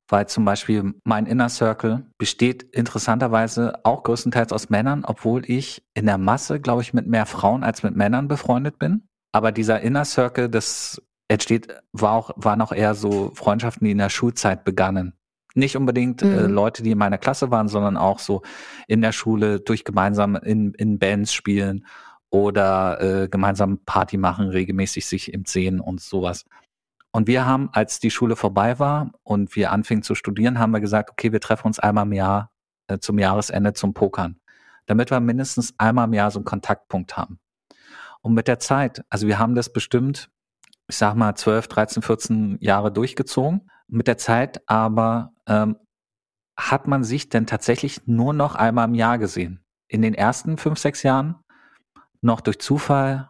Weil zum Beispiel mein Inner Circle besteht interessanterweise auch größtenteils aus Männern, obwohl ich in der Masse, glaube ich, mit mehr Frauen als mit Männern befreundet bin. Aber dieser Inner Circle, das entsteht, war auch, waren auch eher so Freundschaften, die in der Schulzeit begannen. Nicht unbedingt äh, mhm. äh, Leute, die in meiner Klasse waren, sondern auch so in der Schule durch gemeinsam in, in Bands spielen oder äh, gemeinsam Party machen, regelmäßig sich im Sehen und sowas. Und wir haben, als die Schule vorbei war und wir anfingen zu studieren, haben wir gesagt, okay, wir treffen uns einmal im Jahr äh, zum Jahresende zum Pokern, damit wir mindestens einmal im Jahr so einen Kontaktpunkt haben. Und mit der Zeit, also wir haben das bestimmt, ich sag mal, 12, 13, 14 Jahre durchgezogen. Mit der Zeit aber ähm, hat man sich denn tatsächlich nur noch einmal im Jahr gesehen. In den ersten fünf, sechs Jahren noch durch Zufall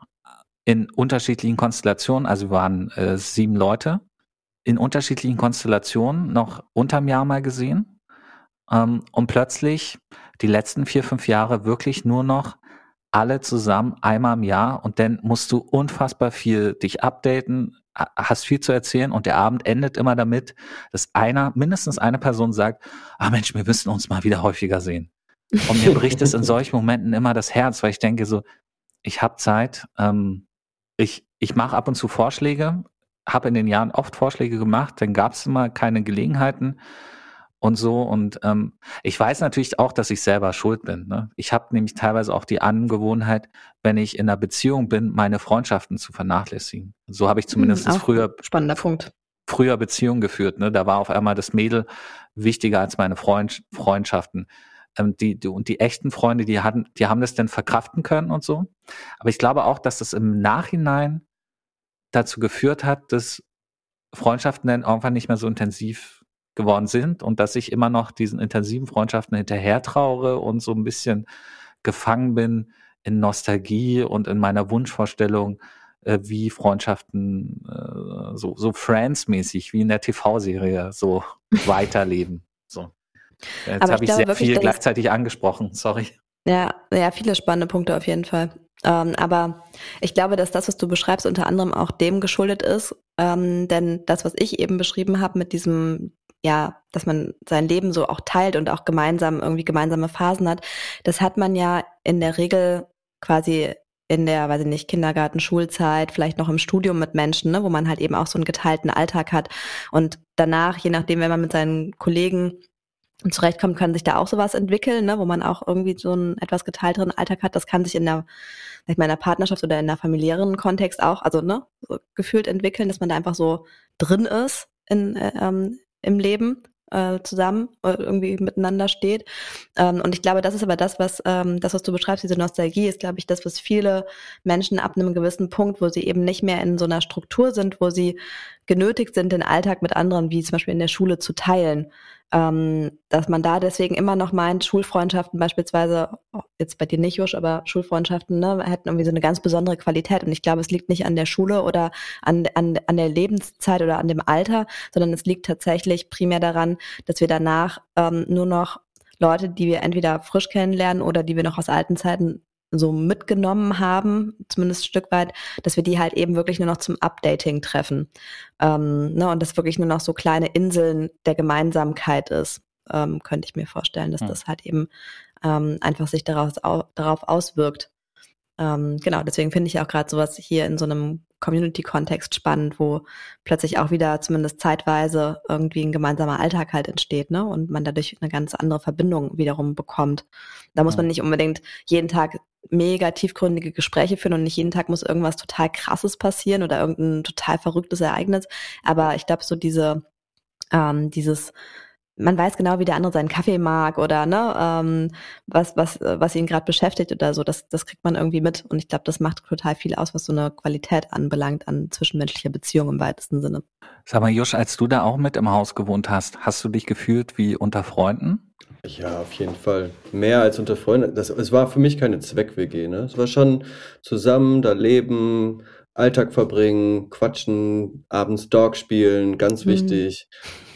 in unterschiedlichen Konstellationen, also wir waren äh, sieben Leute, in unterschiedlichen Konstellationen noch unterm Jahr mal gesehen. Ähm, und plötzlich die letzten vier, fünf Jahre wirklich nur noch alle zusammen einmal im Jahr und dann musst du unfassbar viel dich updaten, hast viel zu erzählen und der Abend endet immer damit, dass einer, mindestens eine Person sagt, ah Mensch, wir müssen uns mal wieder häufiger sehen. Und mir bricht es in solchen Momenten immer das Herz, weil ich denke so, ich habe Zeit, ähm, ich, ich mache ab und zu Vorschläge, habe in den Jahren oft Vorschläge gemacht, dann gab es immer keine Gelegenheiten und so. Und ähm, ich weiß natürlich auch, dass ich selber schuld bin. Ne? Ich habe nämlich teilweise auch die Angewohnheit, wenn ich in einer Beziehung bin, meine Freundschaften zu vernachlässigen. So habe ich zumindest hm, früher spannender Punkt. Früher Beziehungen geführt. Ne? Da war auf einmal das Mädel wichtiger als meine Freund Freundschaften. Ähm, die, die, und die echten Freunde, die hatten, die haben das dann verkraften können und so. Aber ich glaube auch, dass das im Nachhinein dazu geführt hat, dass Freundschaften dann irgendwann nicht mehr so intensiv geworden sind und dass ich immer noch diesen intensiven Freundschaften hinterher traure und so ein bisschen gefangen bin in Nostalgie und in meiner Wunschvorstellung, äh, wie Freundschaften äh, so, so Friends-mäßig, wie in der TV-Serie, so weiterleben. So. Jetzt habe ich, ich sehr viel gleichzeitig angesprochen, sorry. Ja, ja, viele spannende Punkte auf jeden Fall. Ähm, aber ich glaube, dass das, was du beschreibst, unter anderem auch dem geschuldet ist. Ähm, denn das, was ich eben beschrieben habe mit diesem ja, dass man sein Leben so auch teilt und auch gemeinsam irgendwie gemeinsame Phasen hat, das hat man ja in der Regel quasi in der, weiß ich nicht, Kindergarten, Schulzeit, vielleicht noch im Studium mit Menschen, ne, wo man halt eben auch so einen geteilten Alltag hat. Und danach, je nachdem, wenn man mit seinen Kollegen zurechtkommt, kann sich da auch sowas entwickeln, ne, wo man auch irgendwie so einen etwas geteilteren Alltag hat. Das kann sich in der, sag ich mal, in der Partnerschaft oder in der familiären Kontext auch, also ne, so gefühlt entwickeln, dass man da einfach so drin ist in, äh, ähm, im Leben äh, zusammen oder irgendwie miteinander steht. Ähm, und ich glaube, das ist aber das, was ähm, das, was du beschreibst, diese Nostalgie, ist, glaube ich, das, was viele Menschen ab einem gewissen Punkt, wo sie eben nicht mehr in so einer Struktur sind, wo sie genötigt sind, den Alltag mit anderen, wie zum Beispiel in der Schule, zu teilen, ähm, dass man da deswegen immer noch meint, Schulfreundschaften beispielsweise, jetzt bei dir nicht, Josh, aber Schulfreundschaften ne, hätten irgendwie so eine ganz besondere Qualität. Und ich glaube, es liegt nicht an der Schule oder an, an, an der Lebenszeit oder an dem Alter, sondern es liegt tatsächlich primär daran, dass wir danach ähm, nur noch Leute, die wir entweder frisch kennenlernen oder die wir noch aus alten Zeiten so mitgenommen haben, zumindest ein Stück weit, dass wir die halt eben wirklich nur noch zum Updating treffen. Ähm, ne, und das wirklich nur noch so kleine Inseln der Gemeinsamkeit ist, ähm, könnte ich mir vorstellen, dass ja. das halt eben ähm, einfach sich daraus, au darauf auswirkt. Ähm, genau, deswegen finde ich auch gerade sowas hier in so einem Community-Kontext spannend, wo plötzlich auch wieder zumindest zeitweise irgendwie ein gemeinsamer Alltag halt entsteht, ne? Und man dadurch eine ganz andere Verbindung wiederum bekommt. Da muss man nicht unbedingt jeden Tag mega tiefgründige Gespräche führen und nicht jeden Tag muss irgendwas total krasses passieren oder irgendein total verrücktes Ereignis. Aber ich glaube, so diese, ähm, dieses man weiß genau, wie der andere seinen Kaffee mag oder ne, ähm, was, was, was ihn gerade beschäftigt oder so. Das, das kriegt man irgendwie mit. Und ich glaube, das macht total viel aus, was so eine Qualität anbelangt an zwischenmenschlicher Beziehung im weitesten Sinne. Sag mal, Josh, als du da auch mit im Haus gewohnt hast, hast du dich gefühlt wie unter Freunden? Ja, auf jeden Fall. Mehr als unter Freunden. Das, es war für mich keine Zweck-WG, ne? Es war schon zusammen da leben, Alltag verbringen, quatschen, abends Dog spielen, ganz mhm. wichtig.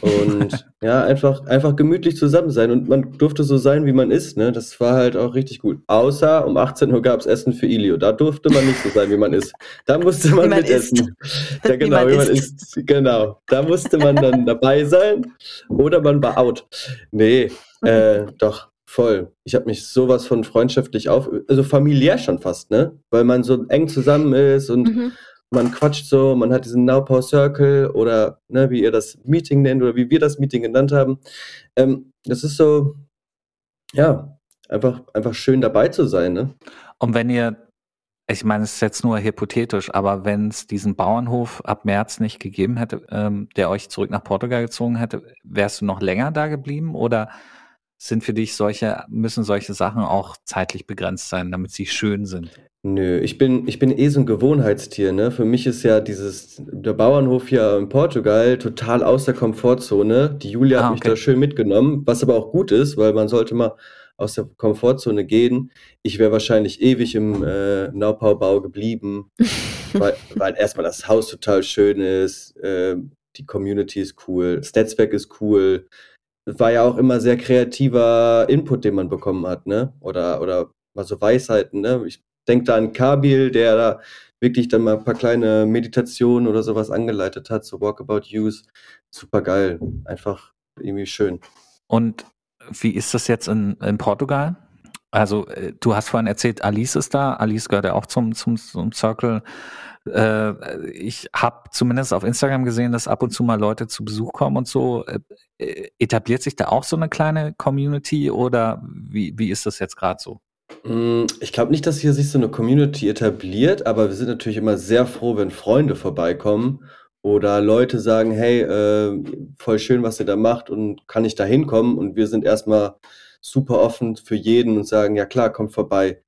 Und ja, einfach, einfach gemütlich zusammen sein. Und man durfte so sein, wie man ist. Ne? Das war halt auch richtig gut. Außer um 18 Uhr gab es Essen für Ilio. Da durfte man nicht so sein, wie man ist. Da musste man, man mitessen. Ja, genau, wie man, wie man ist. Genau. Da musste man dann dabei sein. Oder man war out. Nee, äh, doch. Voll. Ich habe mich sowas von freundschaftlich auf, also familiär schon fast, ne? Weil man so eng zusammen ist und mhm man quatscht so, man hat diesen Now Power Circle oder ne, wie ihr das Meeting nennt oder wie wir das Meeting genannt haben. Ähm, das ist so, ja, einfach, einfach schön dabei zu sein. Ne? Und wenn ihr, ich meine, es ist jetzt nur hypothetisch, aber wenn es diesen Bauernhof ab März nicht gegeben hätte, ähm, der euch zurück nach Portugal gezogen hätte, wärst du noch länger da geblieben oder sind für dich solche, müssen solche Sachen auch zeitlich begrenzt sein, damit sie schön sind? Nö, ich bin, ich bin eh so ein Gewohnheitstier, ne? Für mich ist ja dieses, der Bauernhof hier in Portugal total aus der Komfortzone. Die Julia ah, hat mich okay. da schön mitgenommen, was aber auch gut ist, weil man sollte mal aus der Komfortzone gehen. Ich wäre wahrscheinlich ewig im äh, Naupaubau geblieben, weil, weil erstmal das Haus total schön ist, äh, die Community ist cool, das Netzwerk ist cool. War ja auch immer sehr kreativer Input, den man bekommen hat, ne? Oder, oder mal so Weisheiten, ne? Ich denkt da an Kabil, der da wirklich dann mal ein paar kleine Meditationen oder sowas angeleitet hat, so Walkabout Use. Super geil. Einfach irgendwie schön. Und wie ist das jetzt in, in Portugal? Also, äh, du hast vorhin erzählt, Alice ist da. Alice gehört ja auch zum, zum, zum Circle. Äh, ich habe zumindest auf Instagram gesehen, dass ab und zu mal Leute zu Besuch kommen und so. Äh, etabliert sich da auch so eine kleine Community oder wie, wie ist das jetzt gerade so? Mm, ich glaube nicht, dass hier sich so eine Community etabliert, aber wir sind natürlich immer sehr froh, wenn Freunde vorbeikommen oder Leute sagen, hey, äh, voll schön, was ihr da macht und kann ich da hinkommen? Und wir sind erstmal super offen für jeden und sagen, ja klar, kommt vorbei.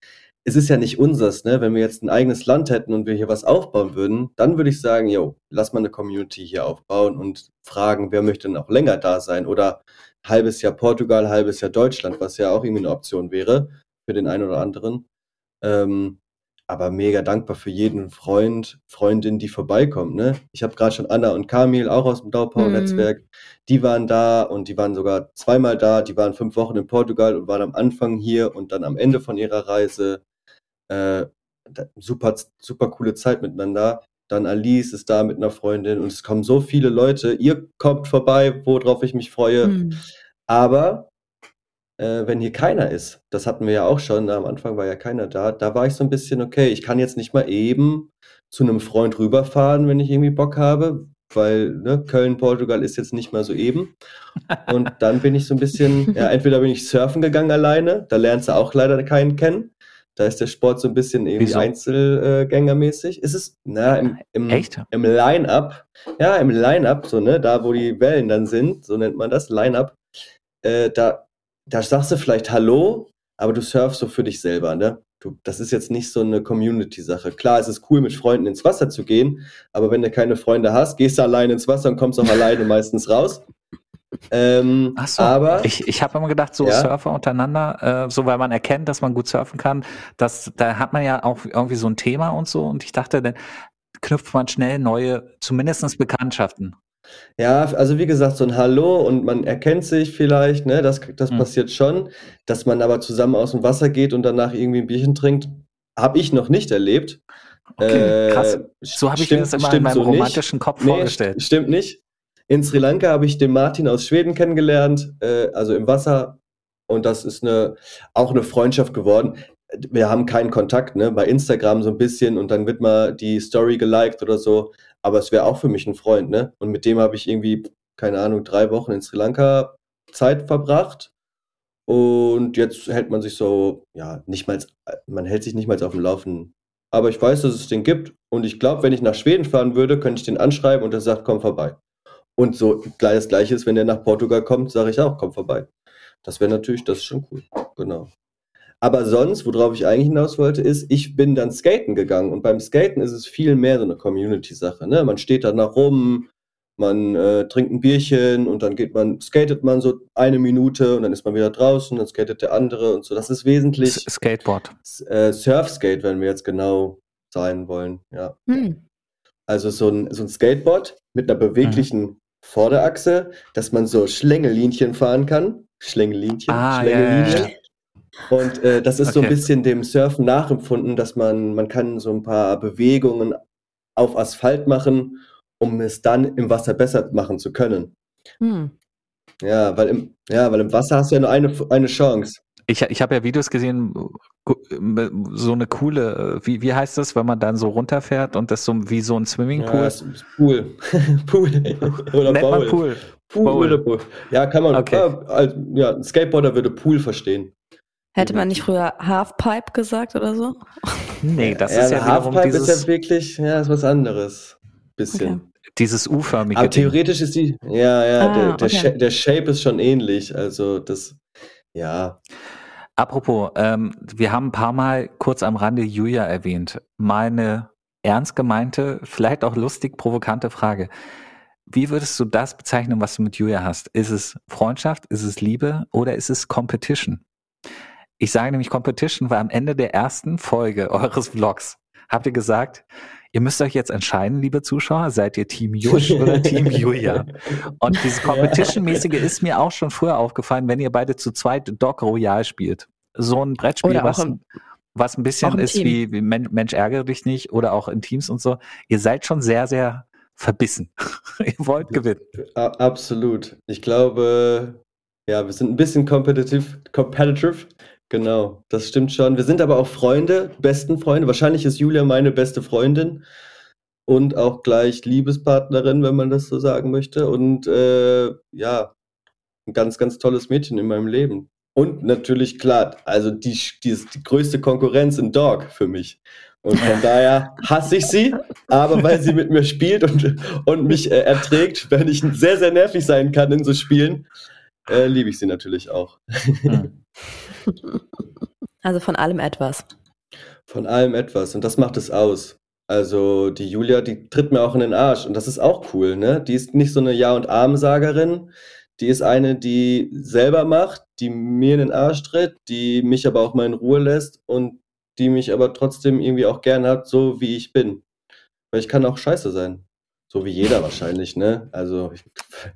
Es ist ja nicht unseres, ne? Wenn wir jetzt ein eigenes Land hätten und wir hier was aufbauen würden, dann würde ich sagen, yo, lass mal eine Community hier aufbauen und fragen, wer möchte denn auch länger da sein oder halbes Jahr Portugal, halbes Jahr Deutschland, was ja auch irgendwie eine Option wäre für den einen oder anderen. Ähm, aber mega dankbar für jeden Freund, Freundin, die vorbeikommt. Ne? Ich habe gerade schon Anna und Kamil, auch aus dem Daupau-Netzwerk, mhm. die waren da und die waren sogar zweimal da. Die waren fünf Wochen in Portugal und waren am Anfang hier und dann am Ende von ihrer Reise. Äh, super, super coole Zeit miteinander. Dann Alice ist da mit einer Freundin und es kommen so viele Leute. Ihr kommt vorbei, worauf ich mich freue. Mhm. Aber äh, wenn hier keiner ist, das hatten wir ja auch schon, am Anfang war ja keiner da, da war ich so ein bisschen, okay, ich kann jetzt nicht mal eben zu einem Freund rüberfahren, wenn ich irgendwie Bock habe, weil ne, Köln, Portugal ist jetzt nicht mal so eben. Und dann bin ich so ein bisschen, ja, entweder bin ich surfen gegangen alleine, da lernst du auch leider keinen kennen. Da ist der Sport so ein bisschen irgendwie Wieso? Einzelgängermäßig. Ist es, na, im, im, im Line-Up, ja, im Line-Up, so, ne, da wo die Wellen dann sind, so nennt man das, Line-Up, äh, da da sagst du vielleicht Hallo, aber du surfst so für dich selber, ne? Du, das ist jetzt nicht so eine Community-Sache. Klar, es ist cool, mit Freunden ins Wasser zu gehen, aber wenn du keine Freunde hast, gehst du alleine ins Wasser und kommst auch alleine meistens raus. Ähm, Ach so, aber ich, ich habe immer gedacht, so ja. Surfer untereinander, äh, so weil man erkennt, dass man gut surfen kann, dass da hat man ja auch irgendwie so ein Thema und so. Und ich dachte, dann knüpft man schnell neue, zumindestens Bekanntschaften. Ja, also wie gesagt, so ein Hallo und man erkennt sich vielleicht, ne, das, das mhm. passiert schon. Dass man aber zusammen aus dem Wasser geht und danach irgendwie ein Bierchen trinkt, habe ich noch nicht erlebt. Okay, äh, krass. So habe ich mir das immer in meinem so romantischen nicht. Kopf nee, vorgestellt. Stimmt nicht. In Sri Lanka habe ich den Martin aus Schweden kennengelernt, äh, also im Wasser. Und das ist eine, auch eine Freundschaft geworden. Wir haben keinen Kontakt, ne? Bei Instagram so ein bisschen und dann wird mal die Story geliked oder so aber es wäre auch für mich ein Freund, ne? Und mit dem habe ich irgendwie, keine Ahnung, drei Wochen in Sri Lanka Zeit verbracht. Und jetzt hält man sich so, ja, nicht mal, man hält sich nicht mal auf dem Laufen. Aber ich weiß, dass es den gibt. Und ich glaube, wenn ich nach Schweden fahren würde, könnte ich den anschreiben und er sagt, komm vorbei. Und so das Gleiche ist, wenn der nach Portugal kommt, sage ich auch, komm vorbei. Das wäre natürlich, das ist schon cool. Genau. Aber sonst, worauf ich eigentlich hinaus wollte, ist, ich bin dann skaten gegangen. Und beim Skaten ist es viel mehr so eine Community-Sache. Ne? Man steht da nach rum, man äh, trinkt ein Bierchen und dann geht man, skatet man so eine Minute und dann ist man wieder draußen, dann skatet der andere und so. Das ist wesentlich. S Skateboard. Äh, Surfskate, wenn wir jetzt genau sein wollen, ja. Hm. Also so ein, so ein Skateboard mit einer beweglichen mhm. Vorderachse, dass man so Schlängelinchen fahren kann. Schlängelinchen, ah, ja, ja. Und äh, das ist okay. so ein bisschen dem Surfen nachempfunden, dass man, man kann so ein paar Bewegungen auf Asphalt machen, um es dann im Wasser besser machen zu können. Hm. Ja, weil im, ja, weil im Wasser hast du ja nur eine, eine Chance. Ich, ich habe ja Videos gesehen, so eine coole, wie, wie heißt das, wenn man dann so runterfährt und das so wie so ein Swimmingpool? Ja, Pool. Pool. oder Nennt Bowl. Pool. Pool, Bowl. oder Pool. Ja, kann man. Okay. Ja, ein Skateboarder würde Pool verstehen. Hätte man nicht früher Halfpipe gesagt oder so? Nee, das ja, ist ja Halfpipe dieses... ist ja wirklich, ja, ist was anderes. Bisschen. Okay. Dieses U-förmige. Aber theoretisch ist die, ja, ja, ah, der, der, okay. Sh der Shape ist schon ähnlich. Also das, ja. Apropos, ähm, wir haben ein paar Mal kurz am Rande Julia erwähnt. Meine ernst gemeinte, vielleicht auch lustig provokante Frage. Wie würdest du das bezeichnen, was du mit Julia hast? Ist es Freundschaft, ist es Liebe oder ist es Competition? Ich sage nämlich Competition, weil am Ende der ersten Folge eures Vlogs habt ihr gesagt, ihr müsst euch jetzt entscheiden, liebe Zuschauer, seid ihr Team Jusch oder Team Julia? Und dieses Competition-mäßige ist mir auch schon früher aufgefallen, wenn ihr beide zu zweit Dog Royal spielt. So ein Brettspiel, was, was ein bisschen ist Team. wie, wie Mensch, Mensch ärgere dich nicht oder auch in Teams und so. Ihr seid schon sehr, sehr verbissen. ihr wollt gewinnen. Absolut. Ich glaube, ja, wir sind ein bisschen competitive, competitive. Genau, das stimmt schon. Wir sind aber auch Freunde, besten Freunde. Wahrscheinlich ist Julia meine beste Freundin und auch gleich Liebespartnerin, wenn man das so sagen möchte. Und äh, ja, ein ganz, ganz tolles Mädchen in meinem Leben. Und natürlich, klar, also die, die ist die größte Konkurrenz in Dog für mich. Und von daher hasse ich sie, aber weil sie mit mir spielt und, und mich äh, erträgt, wenn ich sehr, sehr nervig sein kann in so Spielen, äh, liebe ich sie natürlich auch. Also von allem etwas. Von allem etwas. Und das macht es aus. Also die Julia, die tritt mir auch in den Arsch und das ist auch cool, ne? Die ist nicht so eine Ja- und Arm-Sagerin. Die ist eine, die selber macht, die mir in den Arsch tritt, die mich aber auch mal in Ruhe lässt und die mich aber trotzdem irgendwie auch gern hat, so wie ich bin. Weil ich kann auch scheiße sein. So wie jeder wahrscheinlich, ne? Also ich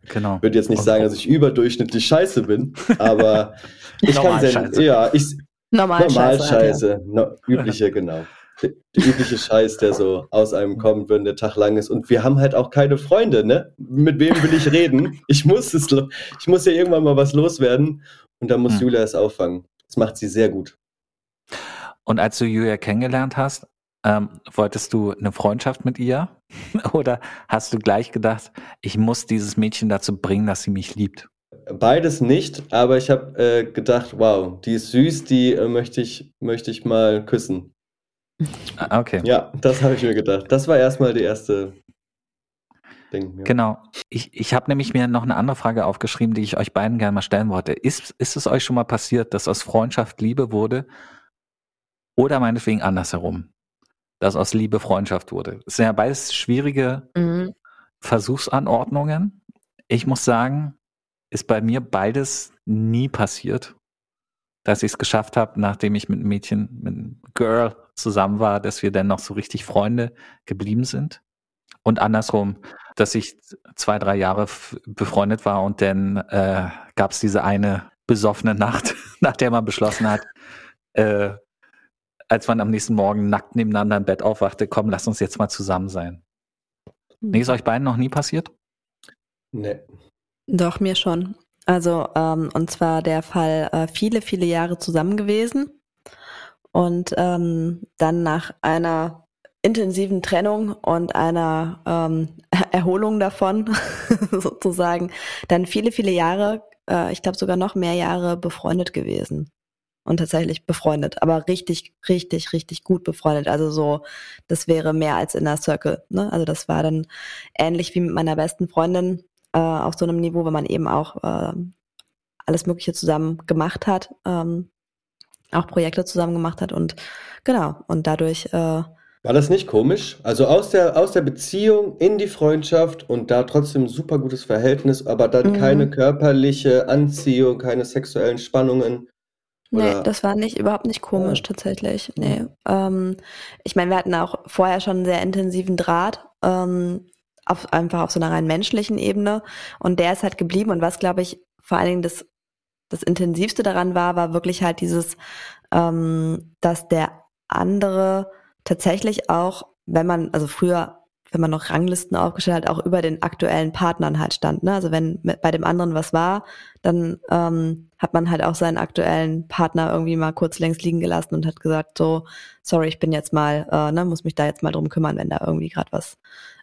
genau. würde jetzt nicht sagen, dass ich überdurchschnittlich scheiße bin, aber ich kann sehr, ja, ich normal, normal scheiße, scheiße ja. no, übliche, genau der, übliche Scheiß, der so aus einem kommt, wenn der Tag lang ist. Und wir haben halt auch keine Freunde, ne? Mit wem will ich reden? Ich muss es, ich muss ja irgendwann mal was loswerden. Und da muss hm. Julia es auffangen. Das macht sie sehr gut. Und als du Julia kennengelernt hast, ähm, wolltest du eine Freundschaft mit ihr? Oder hast du gleich gedacht, ich muss dieses Mädchen dazu bringen, dass sie mich liebt? Beides nicht, aber ich habe äh, gedacht, wow, die ist süß, die äh, möchte ich, möchte ich mal küssen. Ah, okay. Ja, das habe ich mir gedacht. Das war erstmal die erste Ding. Ja. Genau. Ich, ich habe nämlich mir noch eine andere Frage aufgeschrieben, die ich euch beiden gerne mal stellen wollte. Ist, ist es euch schon mal passiert, dass aus Freundschaft Liebe wurde? Oder meinetwegen andersherum? Dass aus Liebe Freundschaft wurde? Das sind ja beides schwierige mhm. Versuchsanordnungen. Ich muss sagen, ist bei mir beides nie passiert, dass ich es geschafft habe, nachdem ich mit einem Mädchen, mit einem Girl zusammen war, dass wir dann noch so richtig Freunde geblieben sind. Und andersrum, dass ich zwei, drei Jahre befreundet war und dann äh, gab es diese eine besoffene Nacht, nach der man beschlossen hat, äh, als man am nächsten Morgen nackt nebeneinander im Bett aufwachte, komm, lass uns jetzt mal zusammen sein. Hm. Nee, ist euch beiden noch nie passiert? Nee. Doch, mir schon. Also, ähm, und zwar der Fall äh, viele, viele Jahre zusammen gewesen. Und ähm, dann nach einer intensiven Trennung und einer ähm, Erholung davon, sozusagen, dann viele, viele Jahre, äh, ich glaube sogar noch mehr Jahre befreundet gewesen. Und tatsächlich befreundet, aber richtig, richtig, richtig gut befreundet. Also so, das wäre mehr als in der Circle. Ne? Also das war dann ähnlich wie mit meiner besten Freundin äh, auf so einem Niveau, wenn man eben auch äh, alles Mögliche zusammen gemacht hat. Ähm, auch Projekte zusammen gemacht hat und genau, und dadurch. Äh, war das nicht komisch? Also aus der, aus der Beziehung in die Freundschaft und da trotzdem ein super gutes Verhältnis, aber dann mhm. keine körperliche Anziehung, keine sexuellen Spannungen. Oder? Nee, das war nicht überhaupt nicht komisch ja. tatsächlich. Nee. Ähm, ich meine, wir hatten auch vorher schon einen sehr intensiven Draht, ähm, auf, einfach auf so einer rein menschlichen Ebene. Und der ist halt geblieben. Und was, glaube ich, vor allen Dingen das das Intensivste daran war, war wirklich halt dieses, ähm, dass der andere tatsächlich auch, wenn man, also früher, wenn man noch Ranglisten aufgestellt hat, auch über den aktuellen Partnern halt stand. Ne? Also wenn bei dem anderen was war, dann ähm, hat man halt auch seinen aktuellen Partner irgendwie mal kurz längs liegen gelassen und hat gesagt, so, sorry, ich bin jetzt mal, äh, ne, muss mich da jetzt mal drum kümmern, wenn da irgendwie gerade was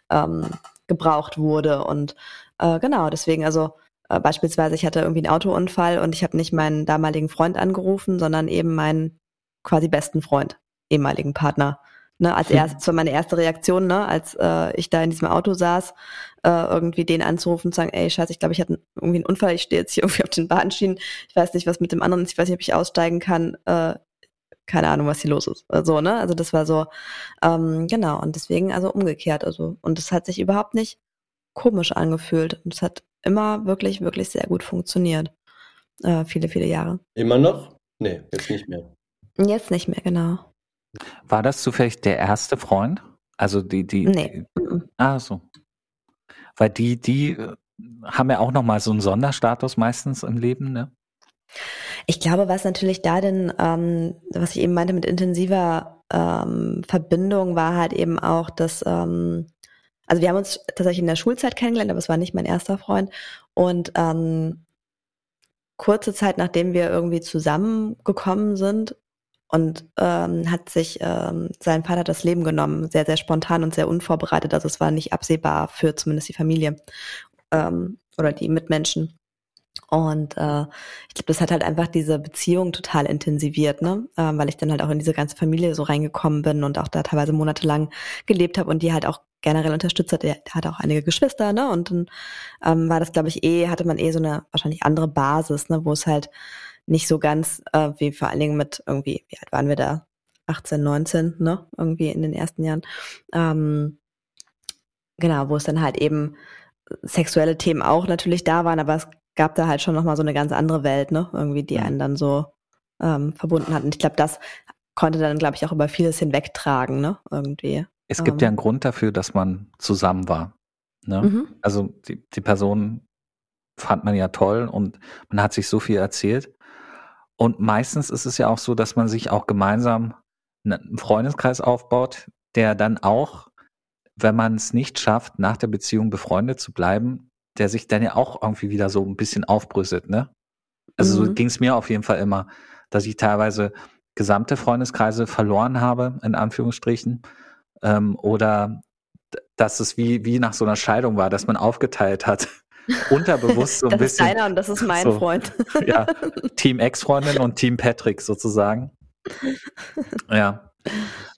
ähm, gebraucht wurde. Und äh, genau, deswegen, also äh, beispielsweise, ich hatte irgendwie einen Autounfall und ich habe nicht meinen damaligen Freund angerufen, sondern eben meinen quasi besten Freund, ehemaligen Partner. Ne, als erst, das war meine erste Reaktion, ne, als äh, ich da in diesem Auto saß, äh, irgendwie den anzurufen und zu sagen, ey, scheiße, ich glaube, ich hatte irgendwie einen Unfall, ich stehe jetzt hier irgendwie auf den Bahnschienen, ich weiß nicht, was mit dem anderen ist, ich weiß nicht, ob ich aussteigen kann, äh, keine Ahnung, was hier los ist. Äh, so, ne? Also das war so, ähm, genau, und deswegen also umgekehrt. Also, und es hat sich überhaupt nicht komisch angefühlt. Und es hat immer wirklich, wirklich sehr gut funktioniert. Äh, viele, viele Jahre. Immer noch? Nee, jetzt nicht mehr. Jetzt nicht mehr, genau. War das zufällig der erste Freund? Also die, die. Nee. Die, ah, so. Weil die, die äh, haben ja auch nochmal so einen Sonderstatus meistens im Leben, ne? Ich glaube, was natürlich da denn, ähm, was ich eben meinte mit intensiver ähm, Verbindung, war halt eben auch, dass, ähm, also wir haben uns tatsächlich in der Schulzeit kennengelernt, aber es war nicht mein erster Freund. Und ähm, kurze Zeit nachdem wir irgendwie zusammengekommen sind, und ähm, hat sich ähm, sein Vater das Leben genommen, sehr, sehr spontan und sehr unvorbereitet. Also es war nicht absehbar für zumindest die Familie ähm, oder die Mitmenschen. Und äh, ich glaube, das hat halt einfach diese Beziehung total intensiviert, ne? Ähm, weil ich dann halt auch in diese ganze Familie so reingekommen bin und auch da teilweise monatelang gelebt habe und die halt auch generell unterstützt hat. Er hat auch einige Geschwister, ne? Und dann ähm, war das, glaube ich, eh, hatte man eh so eine wahrscheinlich andere Basis, ne, wo es halt nicht so ganz, äh, wie vor allen Dingen mit irgendwie, wie alt waren wir da? 18, 19, ne? Irgendwie in den ersten Jahren. Ähm, genau, wo es dann halt eben sexuelle Themen auch natürlich da waren, aber es gab da halt schon nochmal so eine ganz andere Welt, ne? Irgendwie, die einen dann so ähm, verbunden hat. Und ich glaube, das konnte dann, glaube ich, auch über vieles hinwegtragen, ne? Irgendwie. Es gibt ähm. ja einen Grund dafür, dass man zusammen war. Ne? Mhm. Also die, die Person fand man ja toll und man hat sich so viel erzählt. Und meistens ist es ja auch so, dass man sich auch gemeinsam einen Freundeskreis aufbaut, der dann auch, wenn man es nicht schafft, nach der Beziehung befreundet zu bleiben, der sich dann ja auch irgendwie wieder so ein bisschen aufbrüsselt, ne? Also mhm. so ging es mir auf jeden Fall immer, dass ich teilweise gesamte Freundeskreise verloren habe, in Anführungsstrichen, ähm, oder dass es wie, wie nach so einer Scheidung war, dass man aufgeteilt hat unterbewusst so ein das bisschen. Das ist deiner und das ist mein so, Freund. ja, Team Ex-Freundin und Team Patrick sozusagen. Ja.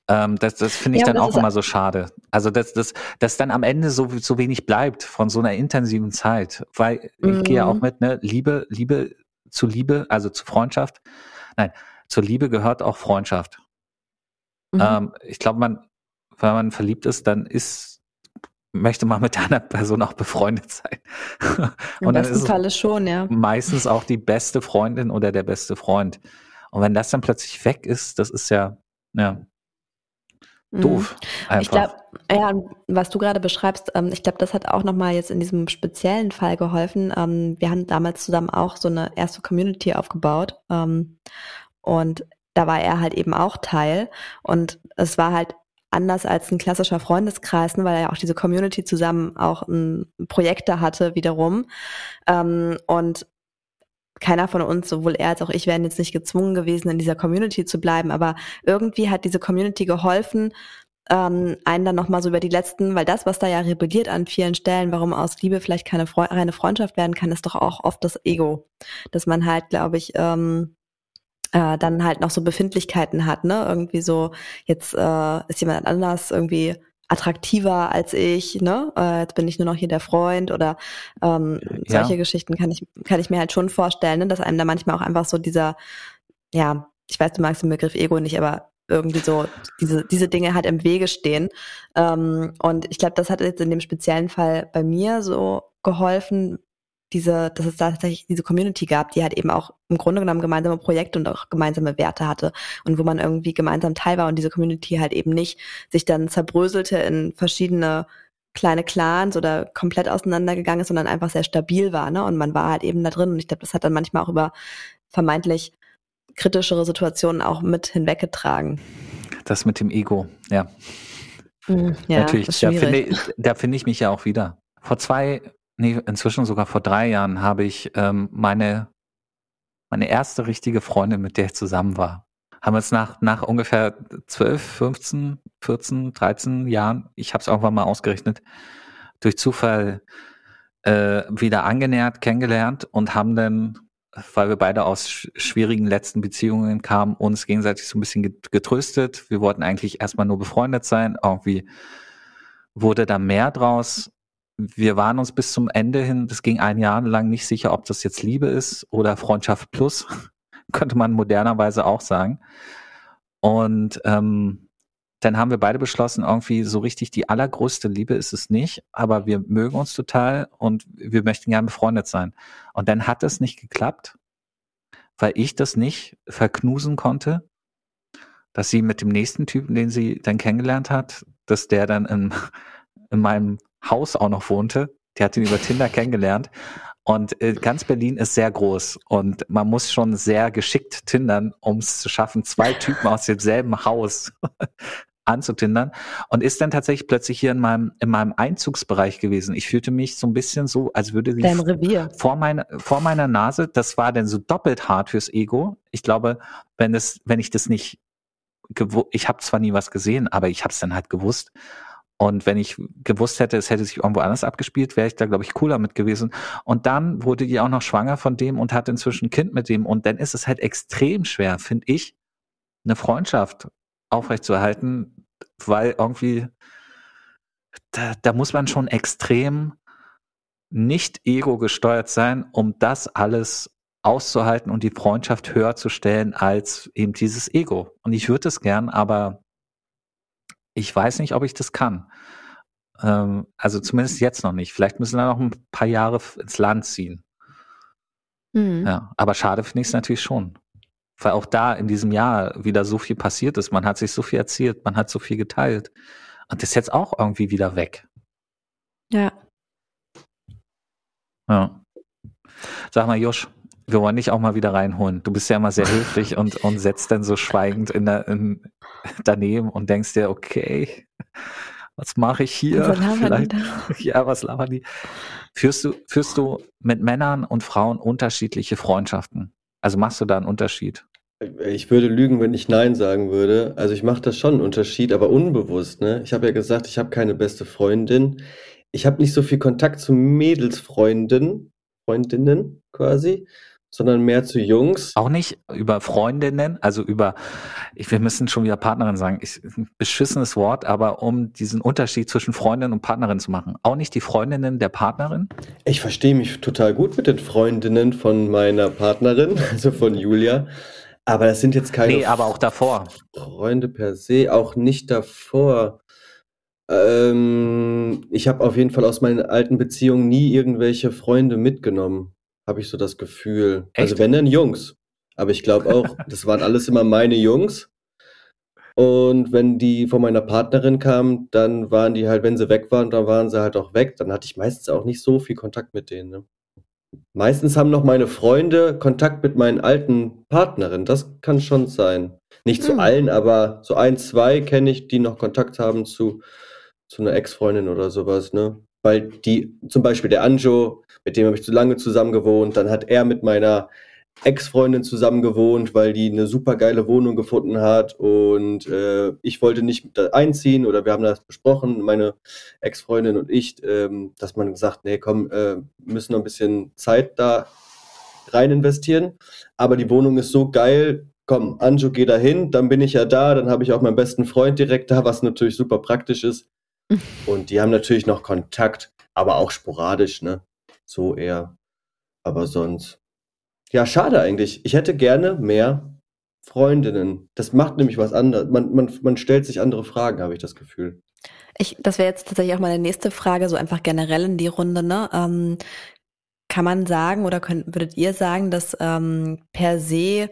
Ähm, das das finde ich ja, dann auch immer so schade. Also, dass, dass, dass dann am Ende so, so wenig bleibt von so einer intensiven Zeit. Weil mhm. ich gehe ja auch mhm. mit, ne, Liebe, Liebe zu Liebe, also zu Freundschaft. Nein, zur Liebe gehört auch Freundschaft. Mhm. Ähm, ich glaube, man, wenn man verliebt ist, dann ist möchte man mit einer Person auch befreundet sein. Im und besten Falle schon, ja. Meistens auch die beste Freundin oder der beste Freund. Und wenn das dann plötzlich weg ist, das ist ja, ja, mhm. doof. Einfach. Ich glaube, ja, was du gerade beschreibst, ähm, ich glaube, das hat auch nochmal jetzt in diesem speziellen Fall geholfen. Ähm, wir haben damals zusammen auch so eine erste Community aufgebaut. Ähm, und da war er halt eben auch Teil. Und es war halt anders als ein klassischer Freundeskreis, ne, weil er ja auch diese Community zusammen auch ein Projekte hatte wiederum. Ähm, und keiner von uns, sowohl er als auch ich, wären jetzt nicht gezwungen gewesen, in dieser Community zu bleiben. Aber irgendwie hat diese Community geholfen, ähm, einen dann nochmal so über die letzten, weil das, was da ja rebelliert an vielen Stellen, warum aus Liebe vielleicht keine Fre reine Freundschaft werden kann, ist doch auch oft das Ego. Dass man halt, glaube ich, ähm, äh, dann halt noch so Befindlichkeiten hat, ne? Irgendwie so, jetzt äh, ist jemand anders irgendwie attraktiver als ich, ne? Äh, jetzt bin ich nur noch hier der Freund oder ähm, ja. solche Geschichten kann ich, kann ich mir halt schon vorstellen, ne? dass einem da manchmal auch einfach so dieser, ja, ich weiß, du magst den Begriff Ego nicht, aber irgendwie so diese, diese Dinge halt im Wege stehen. Ähm, und ich glaube, das hat jetzt in dem speziellen Fall bei mir so geholfen, diese, dass es da tatsächlich diese Community gab, die halt eben auch im Grunde genommen gemeinsame Projekte und auch gemeinsame Werte hatte und wo man irgendwie gemeinsam Teil war und diese Community halt eben nicht sich dann zerbröselte in verschiedene kleine Clans oder komplett auseinandergegangen ist, sondern einfach sehr stabil war, ne? Und man war halt eben da drin und ich glaube, das hat dann manchmal auch über vermeintlich kritischere Situationen auch mit hinweggetragen. Das mit dem Ego, ja. Mhm, ja Natürlich, da finde da finde ich mich ja auch wieder. Vor zwei nee, inzwischen sogar vor drei Jahren habe ich ähm, meine, meine erste richtige Freundin, mit der ich zusammen war, haben wir es nach, nach ungefähr 12, 15, 14, 13 Jahren, ich habe es irgendwann mal ausgerechnet, durch Zufall äh, wieder angenähert, kennengelernt und haben dann, weil wir beide aus schwierigen letzten Beziehungen kamen, uns gegenseitig so ein bisschen getröstet. Wir wollten eigentlich erstmal nur befreundet sein. Irgendwie wurde da mehr draus wir waren uns bis zum Ende hin, das ging ein Jahr lang nicht sicher, ob das jetzt Liebe ist oder Freundschaft plus, könnte man modernerweise auch sagen. Und ähm, dann haben wir beide beschlossen, irgendwie so richtig die allergrößte Liebe ist es nicht, aber wir mögen uns total und wir möchten gerne befreundet sein. Und dann hat es nicht geklappt, weil ich das nicht verknusen konnte, dass sie mit dem nächsten Typen, den sie dann kennengelernt hat, dass der dann in, in meinem Haus auch noch wohnte. Die hat ihn über Tinder kennengelernt. Und äh, ganz Berlin ist sehr groß und man muss schon sehr geschickt tindern, um es zu schaffen, zwei Typen aus demselben Haus anzutindern und ist dann tatsächlich plötzlich hier in meinem in meinem Einzugsbereich gewesen. Ich fühlte mich so ein bisschen so, als würde Revier. vor meiner vor meiner Nase. Das war dann so doppelt hart fürs Ego. Ich glaube, wenn es wenn ich das nicht ich habe zwar nie was gesehen, aber ich habe es dann halt gewusst. Und wenn ich gewusst hätte, es hätte sich irgendwo anders abgespielt, wäre ich da, glaube ich, cooler mit gewesen. Und dann wurde die auch noch schwanger von dem und hat inzwischen ein Kind mit dem. Und dann ist es halt extrem schwer, finde ich, eine Freundschaft aufrechtzuerhalten, weil irgendwie, da, da muss man schon extrem nicht ego gesteuert sein, um das alles auszuhalten und die Freundschaft höher zu stellen als eben dieses Ego. Und ich würde es gern, aber ich weiß nicht, ob ich das kann. Ähm, also zumindest jetzt noch nicht. Vielleicht müssen wir noch ein paar Jahre ins Land ziehen. Mhm. Ja, aber schade finde ich es natürlich schon. Weil auch da in diesem Jahr wieder so viel passiert ist. Man hat sich so viel erzählt, man hat so viel geteilt. Und das ist jetzt auch irgendwie wieder weg. Ja. Ja. Sag mal, Josh, wir wollen dich auch mal wieder reinholen. Du bist ja immer sehr höflich und, und setzt dann so schweigend in der, in, daneben und denkst dir, okay, was mache ich hier? Was Vielleicht, ja, was labern die? Führst du, führst du mit Männern und Frauen unterschiedliche Freundschaften? Also machst du da einen Unterschied? Ich würde lügen, wenn ich Nein sagen würde. Also ich mache da schon einen Unterschied, aber unbewusst. Ne? Ich habe ja gesagt, ich habe keine beste Freundin. Ich habe nicht so viel Kontakt zu Mädelsfreunden, Freundinnen quasi sondern mehr zu Jungs. Auch nicht über Freundinnen, also über, ich, wir müssen schon wieder Partnerin sagen, ich, ein beschissenes Wort, aber um diesen Unterschied zwischen Freundin und Partnerin zu machen. Auch nicht die Freundinnen der Partnerin? Ich verstehe mich total gut mit den Freundinnen von meiner Partnerin, also von Julia. Aber das sind jetzt keine. Nee, aber auch davor. Freunde per se, auch nicht davor. Ähm, ich habe auf jeden Fall aus meinen alten Beziehungen nie irgendwelche Freunde mitgenommen habe ich so das Gefühl. Also Echt? Also wenn dann Jungs. Aber ich glaube auch, das waren alles immer meine Jungs. Und wenn die von meiner Partnerin kamen, dann waren die halt, wenn sie weg waren, dann waren sie halt auch weg. Dann hatte ich meistens auch nicht so viel Kontakt mit denen. Ne? Meistens haben noch meine Freunde Kontakt mit meinen alten Partnerinnen. Das kann schon sein. Nicht hm. zu allen, aber so ein, zwei kenne ich, die noch Kontakt haben zu, zu einer Ex-Freundin oder sowas. Ne? Weil die, zum Beispiel der Anjo, mit dem habe ich zu lange zusammen gewohnt. Dann hat er mit meiner Ex-Freundin zusammen gewohnt, weil die eine super geile Wohnung gefunden hat. Und äh, ich wollte nicht einziehen oder wir haben das besprochen, meine Ex-Freundin und ich, ähm, dass man gesagt, nee, komm, äh, müssen noch ein bisschen Zeit da rein investieren, aber die Wohnung ist so geil, komm, Anjo, geh da hin, dann bin ich ja da, dann habe ich auch meinen besten Freund direkt da, was natürlich super praktisch ist und die haben natürlich noch Kontakt, aber auch sporadisch, ne? So eher. Aber sonst. Ja, schade eigentlich. Ich hätte gerne mehr Freundinnen. Das macht nämlich was anderes. Man, man, man stellt sich andere Fragen, habe ich das Gefühl. Ich, das wäre jetzt tatsächlich auch meine nächste Frage, so einfach generell in die Runde. Ne? Ähm, kann man sagen oder könnt, würdet ihr sagen, dass ähm, per se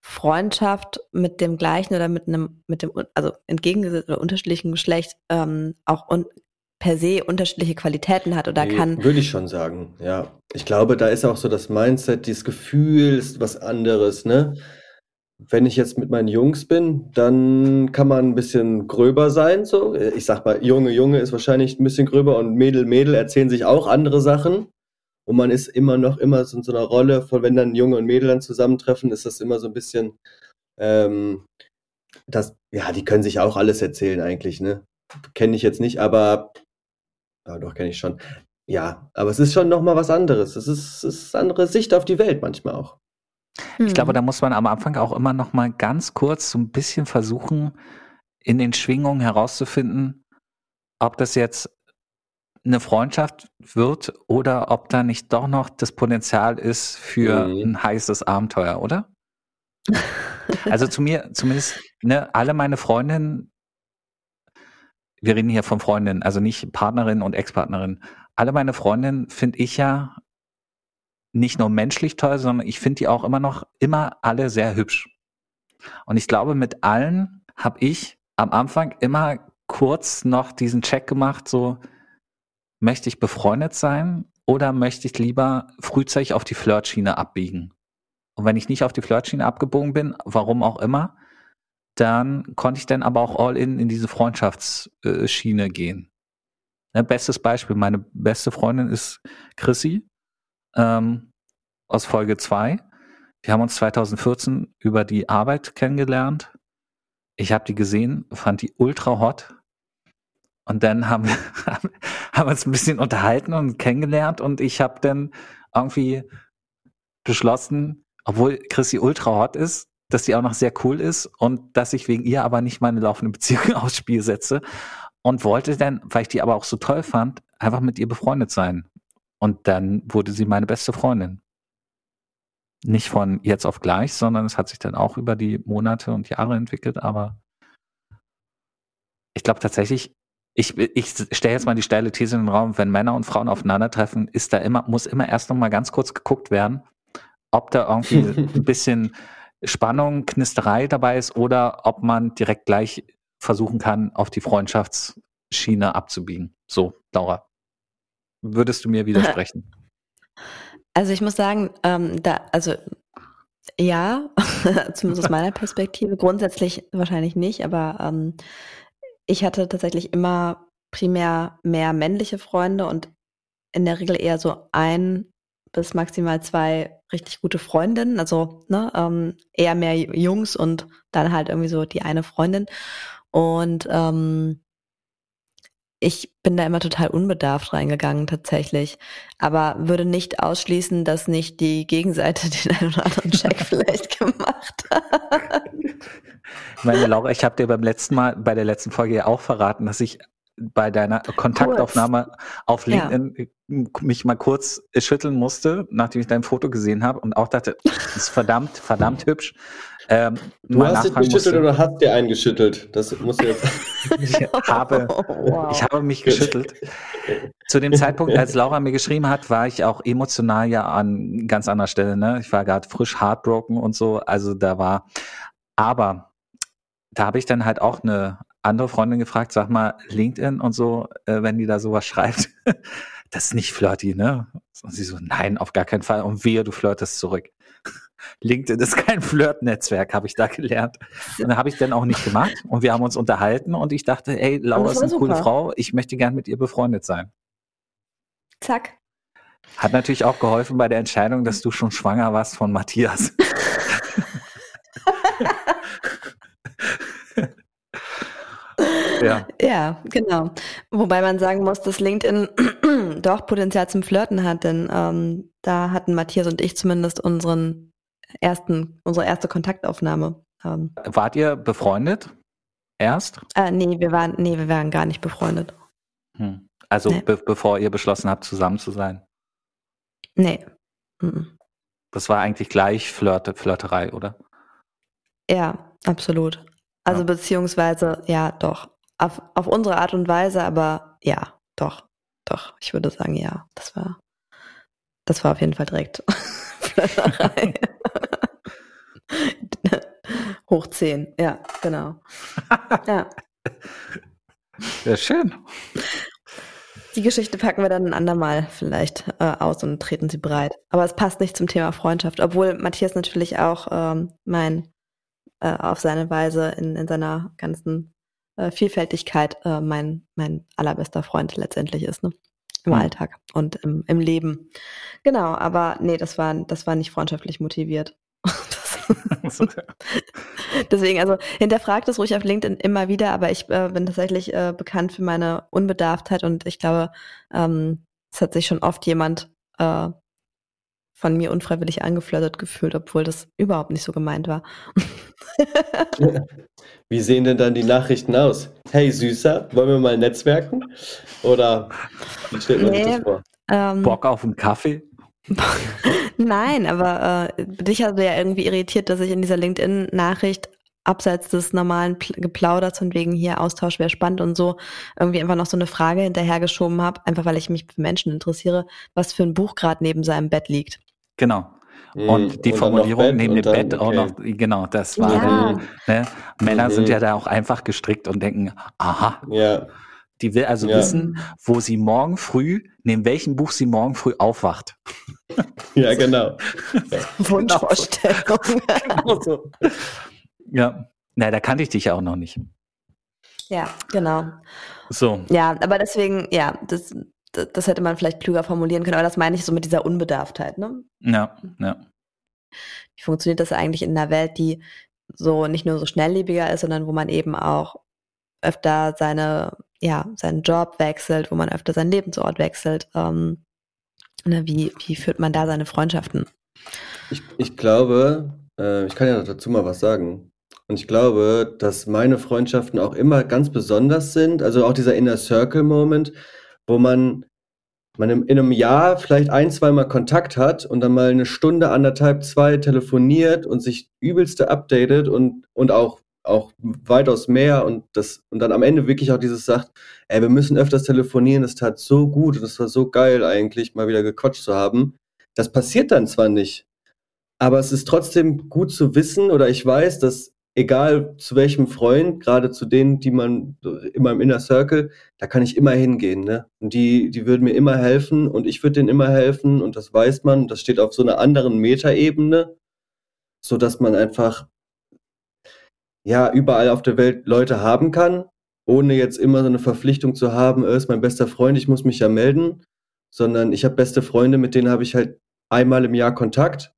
Freundschaft mit dem gleichen oder mit einem, mit dem, also entgegengesetzten oder unterschiedlichen Geschlecht ähm, auch un per se unterschiedliche Qualitäten hat oder nee, kann. Würde ich schon sagen, ja. Ich glaube, da ist auch so das Mindset, dieses Gefühl ist was anderes, ne? Wenn ich jetzt mit meinen Jungs bin, dann kann man ein bisschen gröber sein, so. Ich sag mal, Junge, Junge ist wahrscheinlich ein bisschen gröber und Mädel, Mädel erzählen sich auch andere Sachen. Und man ist immer noch immer so in so einer Rolle von, wenn dann Junge und Mädel dann zusammentreffen, ist das immer so ein bisschen, ähm, das, ja, die können sich auch alles erzählen eigentlich, ne? Kenne ich jetzt nicht, aber ja, doch, kenne ich schon. Ja, aber es ist schon nochmal was anderes. Es ist, es ist eine andere Sicht auf die Welt manchmal auch. Ich glaube, da muss man am Anfang auch immer noch mal ganz kurz so ein bisschen versuchen, in den Schwingungen herauszufinden, ob das jetzt eine Freundschaft wird oder ob da nicht doch noch das Potenzial ist für mhm. ein heißes Abenteuer, oder? also zu mir, zumindest, ne, alle meine Freundinnen wir reden hier von Freundinnen, also nicht Partnerin und Ex-Partnerin. Alle meine Freundinnen finde ich ja nicht nur menschlich toll, sondern ich finde die auch immer noch immer alle sehr hübsch. Und ich glaube, mit allen habe ich am Anfang immer kurz noch diesen Check gemacht, so möchte ich befreundet sein oder möchte ich lieber frühzeitig auf die Flirtschiene abbiegen? Und wenn ich nicht auf die Flirtschiene abgebogen bin, warum auch immer, dann konnte ich dann aber auch all in in diese Freundschaftsschiene gehen. Ja, bestes Beispiel, meine beste Freundin ist Chrissy ähm, aus Folge 2. Wir haben uns 2014 über die Arbeit kennengelernt. Ich habe die gesehen, fand die ultra hot. Und dann haben wir, haben uns ein bisschen unterhalten und kennengelernt und ich habe dann irgendwie beschlossen, obwohl Chrissy ultra hot ist, dass sie auch noch sehr cool ist und dass ich wegen ihr aber nicht meine laufende Beziehung aufs Spiel setze und wollte dann, weil ich die aber auch so toll fand, einfach mit ihr befreundet sein. Und dann wurde sie meine beste Freundin. Nicht von jetzt auf gleich, sondern es hat sich dann auch über die Monate und Jahre entwickelt, aber ich glaube tatsächlich, ich, ich stelle jetzt mal die steile These in den Raum, wenn Männer und Frauen aufeinandertreffen, ist da immer, muss immer erst noch mal ganz kurz geguckt werden, ob da irgendwie ein bisschen Spannung, Knisterei dabei ist oder ob man direkt gleich versuchen kann, auf die Freundschaftsschiene abzubiegen. So, Laura. Würdest du mir widersprechen? Also ich muss sagen, ähm, da, also ja, zumindest aus meiner Perspektive, grundsätzlich wahrscheinlich nicht, aber ähm, ich hatte tatsächlich immer primär mehr männliche Freunde und in der Regel eher so ein bis maximal zwei richtig gute Freundinnen, also ne, ähm, eher mehr Jungs und dann halt irgendwie so die eine Freundin. Und ähm, ich bin da immer total unbedarft reingegangen tatsächlich, aber würde nicht ausschließen, dass nicht die Gegenseite den einen oder anderen Check vielleicht gemacht hat. Meine Laura, ich habe dir beim letzten Mal, bei der letzten Folge ja auch verraten, dass ich bei deiner Kontaktaufnahme kurz. auf LinkedIn ja. mich mal kurz schütteln musste, nachdem ich dein Foto gesehen habe und auch dachte, das ist verdammt, verdammt hübsch. Ähm, du hast dich geschüttelt musste. oder hast dir eingeschüttelt? Das muss jetzt. ich, habe, wow. ich habe mich geschüttelt. Zu dem Zeitpunkt, als Laura mir geschrieben hat, war ich auch emotional ja an ganz anderer Stelle. Ne? Ich war gerade frisch heartbroken und so. Also da war. Aber da habe ich dann halt auch eine andere Freundin gefragt, sag mal, LinkedIn und so, äh, wenn die da sowas schreibt, das ist nicht flirty, ne? Und sie so, nein, auf gar keinen Fall. Und wehe, du flirtest zurück. LinkedIn ist kein Flirt-Netzwerk, habe ich da gelernt. Und habe ich dann auch nicht gemacht. Und wir haben uns unterhalten und ich dachte, ey, Laura ist eine super. coole Frau, ich möchte gern mit ihr befreundet sein. Zack. Hat natürlich auch geholfen bei der Entscheidung, dass du schon schwanger warst von Matthias. ja. ja, genau. Wobei man sagen muss, dass LinkedIn doch Potenzial zum Flirten hat, denn ähm, da hatten Matthias und ich zumindest unseren ersten, unsere erste Kontaktaufnahme. Ähm. Wart ihr befreundet? Erst? Äh, nee, wir waren, nee, wir waren gar nicht befreundet. Hm. Also nee. be bevor ihr beschlossen habt, zusammen zu sein? Nee. Mhm. Das war eigentlich gleich Flirte, Flirterei, oder? Ja, absolut. Also ja. beziehungsweise, ja, doch. Auf, auf unsere Art und Weise, aber ja, doch. Doch, ich würde sagen, ja. Das war, das war auf jeden Fall direkt Flirterei. Hoch 10, ja, genau. Ja. Sehr schön. Die Geschichte packen wir dann ein andermal vielleicht äh, aus und treten sie bereit. Aber es passt nicht zum Thema Freundschaft, obwohl Matthias natürlich auch ähm, mein äh, auf seine Weise in, in seiner ganzen äh, Vielfältigkeit äh, mein, mein allerbester Freund letztendlich ist, ne? Im mhm. Alltag und im, im Leben. Genau, aber nee, das war, das war nicht freundschaftlich motiviert. Deswegen, also hinterfragt es ruhig auf LinkedIn immer wieder, aber ich äh, bin tatsächlich äh, bekannt für meine Unbedarftheit und ich glaube, ähm, es hat sich schon oft jemand äh, von mir unfreiwillig angeflirtet gefühlt, obwohl das überhaupt nicht so gemeint war. Wie sehen denn dann die Nachrichten aus? Hey Süßer, wollen wir mal netzwerken? Oder wie stellt man nee, sich das vor? Ähm, Bock auf einen Kaffee? Nein, aber äh, dich hat ja irgendwie irritiert, dass ich in dieser LinkedIn-Nachricht abseits des normalen Geplauders von wegen hier Austausch wäre spannend und so irgendwie einfach noch so eine Frage hinterhergeschoben habe, einfach weil ich mich für Menschen interessiere, was für ein Buch gerade neben seinem Bett liegt. Genau. Mhm. Und die und Formulierung neben dem Bett okay. auch noch, genau, das war, ja. ne, Männer mhm. sind ja da auch einfach gestrickt und denken, aha. Ja. Die will also ja. wissen, wo sie morgen früh, neben welchem Buch sie morgen früh aufwacht. Ja, genau. Wunschvorstellung. genau so. Ja, na, da kannte ich dich ja auch noch nicht. Ja, genau. So. Ja, aber deswegen, ja, das, das hätte man vielleicht klüger formulieren können, aber das meine ich so mit dieser Unbedarftheit, ne? Ja, ja. Wie funktioniert das eigentlich in einer Welt, die so nicht nur so schnelllebiger ist, sondern wo man eben auch öfter seine, ja, seinen Job wechselt, wo man öfter seinen Lebensort wechselt. Ähm, ne, wie, wie führt man da seine Freundschaften? Ich, ich glaube, äh, ich kann ja dazu mal was sagen. Und ich glaube, dass meine Freundschaften auch immer ganz besonders sind. Also auch dieser Inner Circle Moment, wo man, man in einem Jahr vielleicht ein, zweimal Kontakt hat und dann mal eine Stunde, anderthalb, zwei telefoniert und sich übelste updatet und, und auch, auch weitaus mehr und das, und dann am Ende wirklich auch dieses sagt, ey, wir müssen öfters telefonieren, das tat so gut und das war so geil eigentlich, mal wieder gequatscht zu haben. Das passiert dann zwar nicht, aber es ist trotzdem gut zu wissen oder ich weiß, dass egal zu welchem Freund, gerade zu denen, die man in meinem Inner Circle, da kann ich immer hingehen. Ne? Und die, die würden mir immer helfen und ich würde denen immer helfen und das weiß man. Das steht auf so einer anderen Metaebene, so dass man einfach ja überall auf der Welt Leute haben kann, ohne jetzt immer so eine Verpflichtung zu haben, er ist mein bester Freund, ich muss mich ja melden, sondern ich habe beste Freunde, mit denen habe ich halt einmal im Jahr Kontakt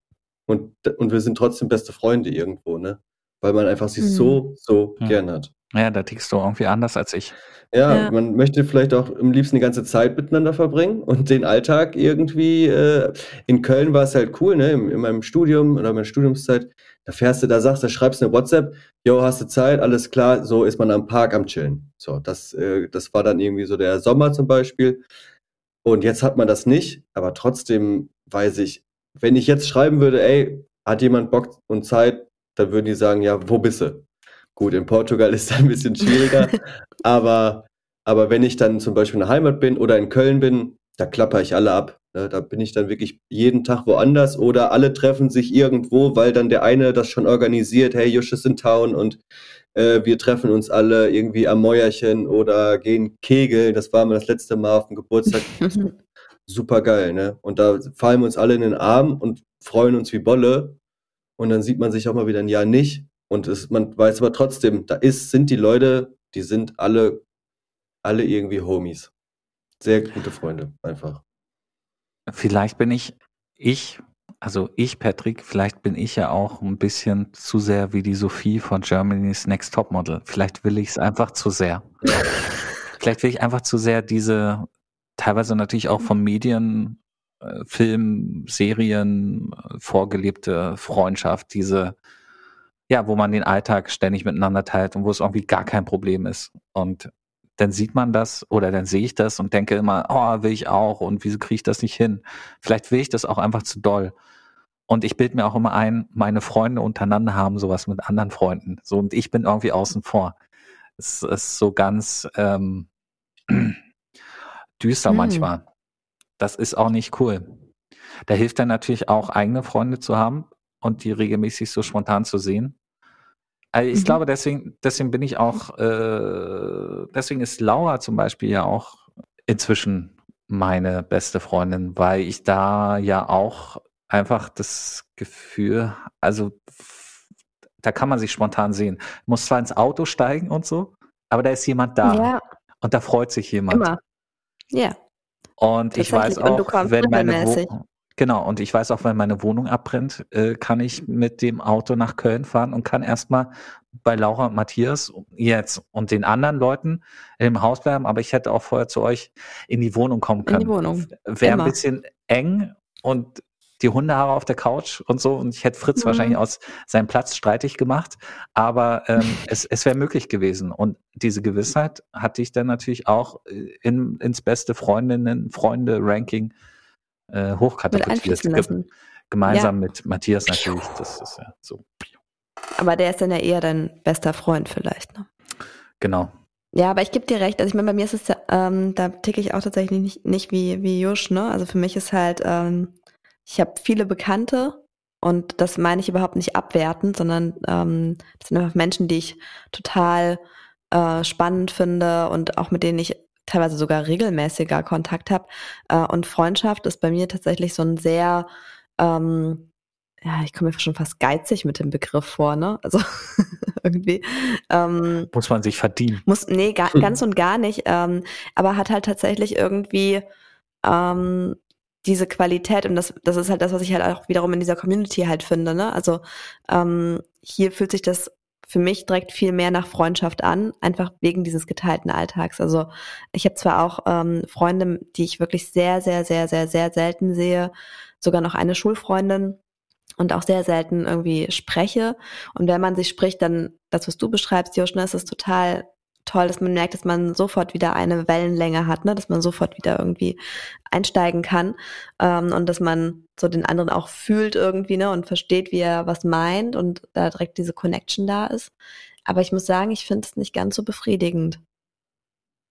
und, und wir sind trotzdem beste Freunde irgendwo, ne? Weil man einfach sie mhm. so, so ja. gern hat. Ja, da tickst du irgendwie anders als ich. Ja, ja, man möchte vielleicht auch am liebsten die ganze Zeit miteinander verbringen und den Alltag irgendwie. Äh, in Köln war es halt cool, ne? In, in meinem Studium oder meiner Studiumszeit. Da fährst du, da sagst du, schreibst eine WhatsApp, yo, hast du Zeit, alles klar, so ist man am Park am Chillen. So, das, äh, das war dann irgendwie so der Sommer zum Beispiel. Und jetzt hat man das nicht, aber trotzdem weiß ich, wenn ich jetzt schreiben würde, ey, hat jemand Bock und Zeit, dann würden die sagen, ja, wo bist du? Gut, in Portugal ist das ein bisschen schwieriger, aber, aber wenn ich dann zum Beispiel in der Heimat bin oder in Köln bin, da klapper ich alle ab. Ne? Da bin ich dann wirklich jeden Tag woanders oder alle treffen sich irgendwo, weil dann der eine das schon organisiert, hey, Jusch ist in Town und äh, wir treffen uns alle irgendwie am Mäuerchen oder gehen kegeln. Das war mal das letzte Mal auf dem Geburtstag. Super geil, ne? Und da fallen wir uns alle in den Arm und freuen uns wie Bolle und dann sieht man sich auch mal wieder ein Jahr nicht. Und es, man weiß aber trotzdem, da ist, sind die Leute, die sind alle, alle irgendwie Homies. Sehr gute Freunde, einfach. Vielleicht bin ich, ich, also ich, Patrick, vielleicht bin ich ja auch ein bisschen zu sehr wie die Sophie von Germany's Next Top Model. Vielleicht will ich es einfach zu sehr. vielleicht will ich einfach zu sehr diese, teilweise natürlich auch von Medien Film, Serien, äh, vorgelebte Freundschaft, diese, ja, wo man den Alltag ständig miteinander teilt und wo es irgendwie gar kein Problem ist. Und dann sieht man das oder dann sehe ich das und denke immer, oh, will ich auch und wieso kriege ich das nicht hin? Vielleicht will ich das auch einfach zu doll. Und ich bilde mir auch immer ein, meine Freunde untereinander haben sowas mit anderen Freunden. So und ich bin irgendwie außen vor. Es ist so ganz ähm, düster hm. manchmal. Das ist auch nicht cool. Da hilft dann natürlich auch, eigene Freunde zu haben und die regelmäßig so spontan zu sehen. Also ich mhm. glaube, deswegen, deswegen bin ich auch, äh, deswegen ist Laura zum Beispiel ja auch inzwischen meine beste Freundin, weil ich da ja auch einfach das Gefühl, also da kann man sich spontan sehen. Muss zwar ins Auto steigen und so, aber da ist jemand da. Ja. Und da freut sich jemand. Immer. Ja. Und ich weiß auch, wenn meine Wohnung, genau, und ich weiß auch, wenn meine Wohnung abbrennt, äh, kann ich mit dem Auto nach Köln fahren und kann erstmal bei Laura und Matthias jetzt und den anderen Leuten im Haus bleiben, aber ich hätte auch vorher zu euch in die Wohnung kommen können. In die Wohnung. Wäre ein bisschen eng und die Hundehaare auf der Couch und so. Und ich hätte Fritz mhm. wahrscheinlich aus seinem Platz streitig gemacht. Aber ähm, es, es wäre möglich gewesen. Und diese Gewissheit hatte ich dann natürlich auch äh, in, ins beste Freundinnen, Freunde-Ranking äh, hochkatapultiert. Ge gemeinsam ja. mit Matthias natürlich. Das ist ja so. Aber der ist dann ja eher dein bester Freund vielleicht, ne? Genau. Ja, aber ich gebe dir recht. Also ich meine, bei mir ist es, ähm, da ticke ich auch tatsächlich nicht, nicht wie, wie Jusch, ne? Also für mich ist halt, ähm, ich habe viele Bekannte und das meine ich überhaupt nicht abwertend, sondern ähm, das sind einfach Menschen, die ich total äh, spannend finde und auch mit denen ich teilweise sogar regelmäßiger Kontakt habe. Äh, und Freundschaft ist bei mir tatsächlich so ein sehr, ähm, ja, ich komme mir schon fast geizig mit dem Begriff vor, ne? Also irgendwie. Ähm, muss man sich verdienen. Muss, nee, gar, ganz und gar nicht. Ähm, aber hat halt tatsächlich irgendwie ähm, diese Qualität und das, das ist halt das, was ich halt auch wiederum in dieser Community halt finde. Ne? Also ähm, hier fühlt sich das für mich direkt viel mehr nach Freundschaft an, einfach wegen dieses geteilten Alltags. Also ich habe zwar auch ähm, Freunde, die ich wirklich sehr, sehr, sehr, sehr, sehr selten sehe, sogar noch eine Schulfreundin und auch sehr selten irgendwie spreche. Und wenn man sich spricht, dann das, was du beschreibst, Josh, ne, ist es total toll, dass man merkt, dass man sofort wieder eine Wellenlänge hat, ne? dass man sofort wieder irgendwie einsteigen kann ähm, und dass man so den anderen auch fühlt irgendwie ne? und versteht, wie er was meint und da direkt diese Connection da ist. Aber ich muss sagen, ich finde es nicht ganz so befriedigend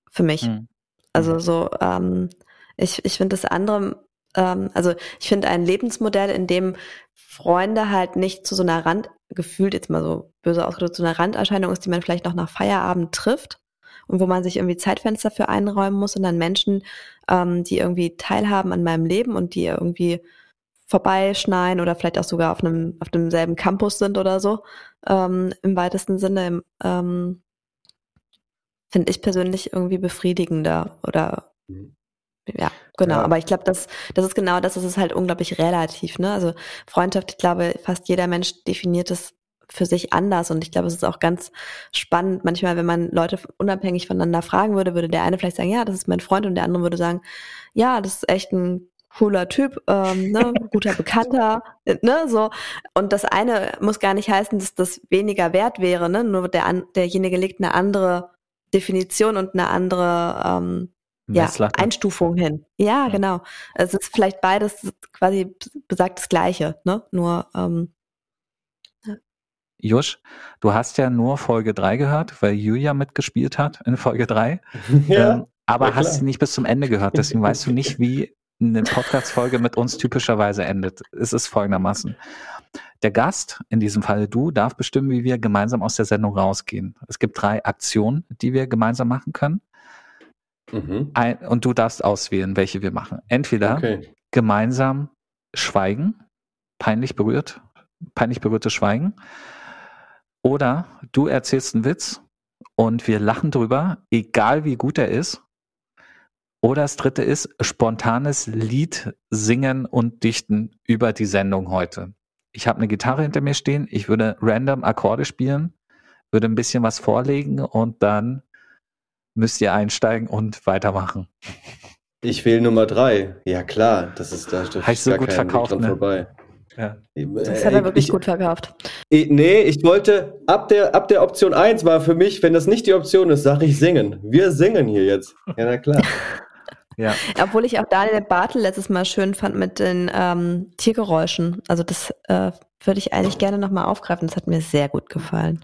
für mich. Mhm. Also so, ähm, ich, ich finde das andere, ähm, also ich finde ein Lebensmodell, in dem Freunde halt nicht zu so einer Rand, gefühlt jetzt mal so böse ausgedrückt, so einer Randerscheinung ist, die man vielleicht noch nach Feierabend trifft und wo man sich irgendwie Zeitfenster für einräumen muss, sondern Menschen, ähm, die irgendwie teilhaben an meinem Leben und die irgendwie vorbeischneien oder vielleicht auch sogar auf einem auf demselben Campus sind oder so ähm, im weitesten Sinne ähm, finde ich persönlich irgendwie befriedigender oder mhm. Ja, genau. Ja. Aber ich glaube, das, das ist genau das, das ist halt unglaublich relativ. Ne? Also Freundschaft, ich glaube, fast jeder Mensch definiert es für sich anders. Und ich glaube, es ist auch ganz spannend. Manchmal, wenn man Leute unabhängig voneinander fragen würde, würde der eine vielleicht sagen, ja, das ist mein Freund, und der andere würde sagen, ja, das ist echt ein cooler Typ, ähm, ne, guter Bekannter, ne, so. Und das eine muss gar nicht heißen, dass das weniger wert wäre, ne, nur der, derjenige legt eine andere Definition und eine andere ähm, ja, Einstufung hin. Ja, ja, genau. Es ist vielleicht beides quasi besagt das Gleiche, ne? Nur ähm, Jusch, du hast ja nur Folge 3 gehört, weil Julia mitgespielt hat in Folge 3. ja, ähm, aber hast sie nicht bis zum Ende gehört, deswegen weißt du nicht, wie eine Podcast-Folge mit uns typischerweise endet. Es ist folgendermaßen. Der Gast, in diesem Fall du, darf bestimmen, wie wir gemeinsam aus der Sendung rausgehen. Es gibt drei Aktionen, die wir gemeinsam machen können. Mhm. Ein, und du darfst auswählen, welche wir machen. Entweder okay. gemeinsam schweigen, peinlich berührt, peinlich berührtes Schweigen, oder du erzählst einen Witz und wir lachen drüber, egal wie gut er ist. Oder das dritte ist spontanes Lied singen und dichten über die Sendung heute. Ich habe eine Gitarre hinter mir stehen, ich würde random Akkorde spielen, würde ein bisschen was vorlegen und dann müsst ihr einsteigen und weitermachen. Ich wähle Nummer drei. Ja klar, das ist da steht so gut verkauft, ne? vorbei. Ja. Das hat er wirklich ich, gut verkauft. Ich, nee, ich wollte, ab der, ab der Option 1 war für mich, wenn das nicht die Option ist, sage ich singen. Wir singen hier jetzt. Ja, na klar. ja. Obwohl ich auch Daniel Bartel letztes Mal schön fand mit den ähm, Tiergeräuschen. Also das äh, würde ich eigentlich gerne nochmal aufgreifen. Das hat mir sehr gut gefallen.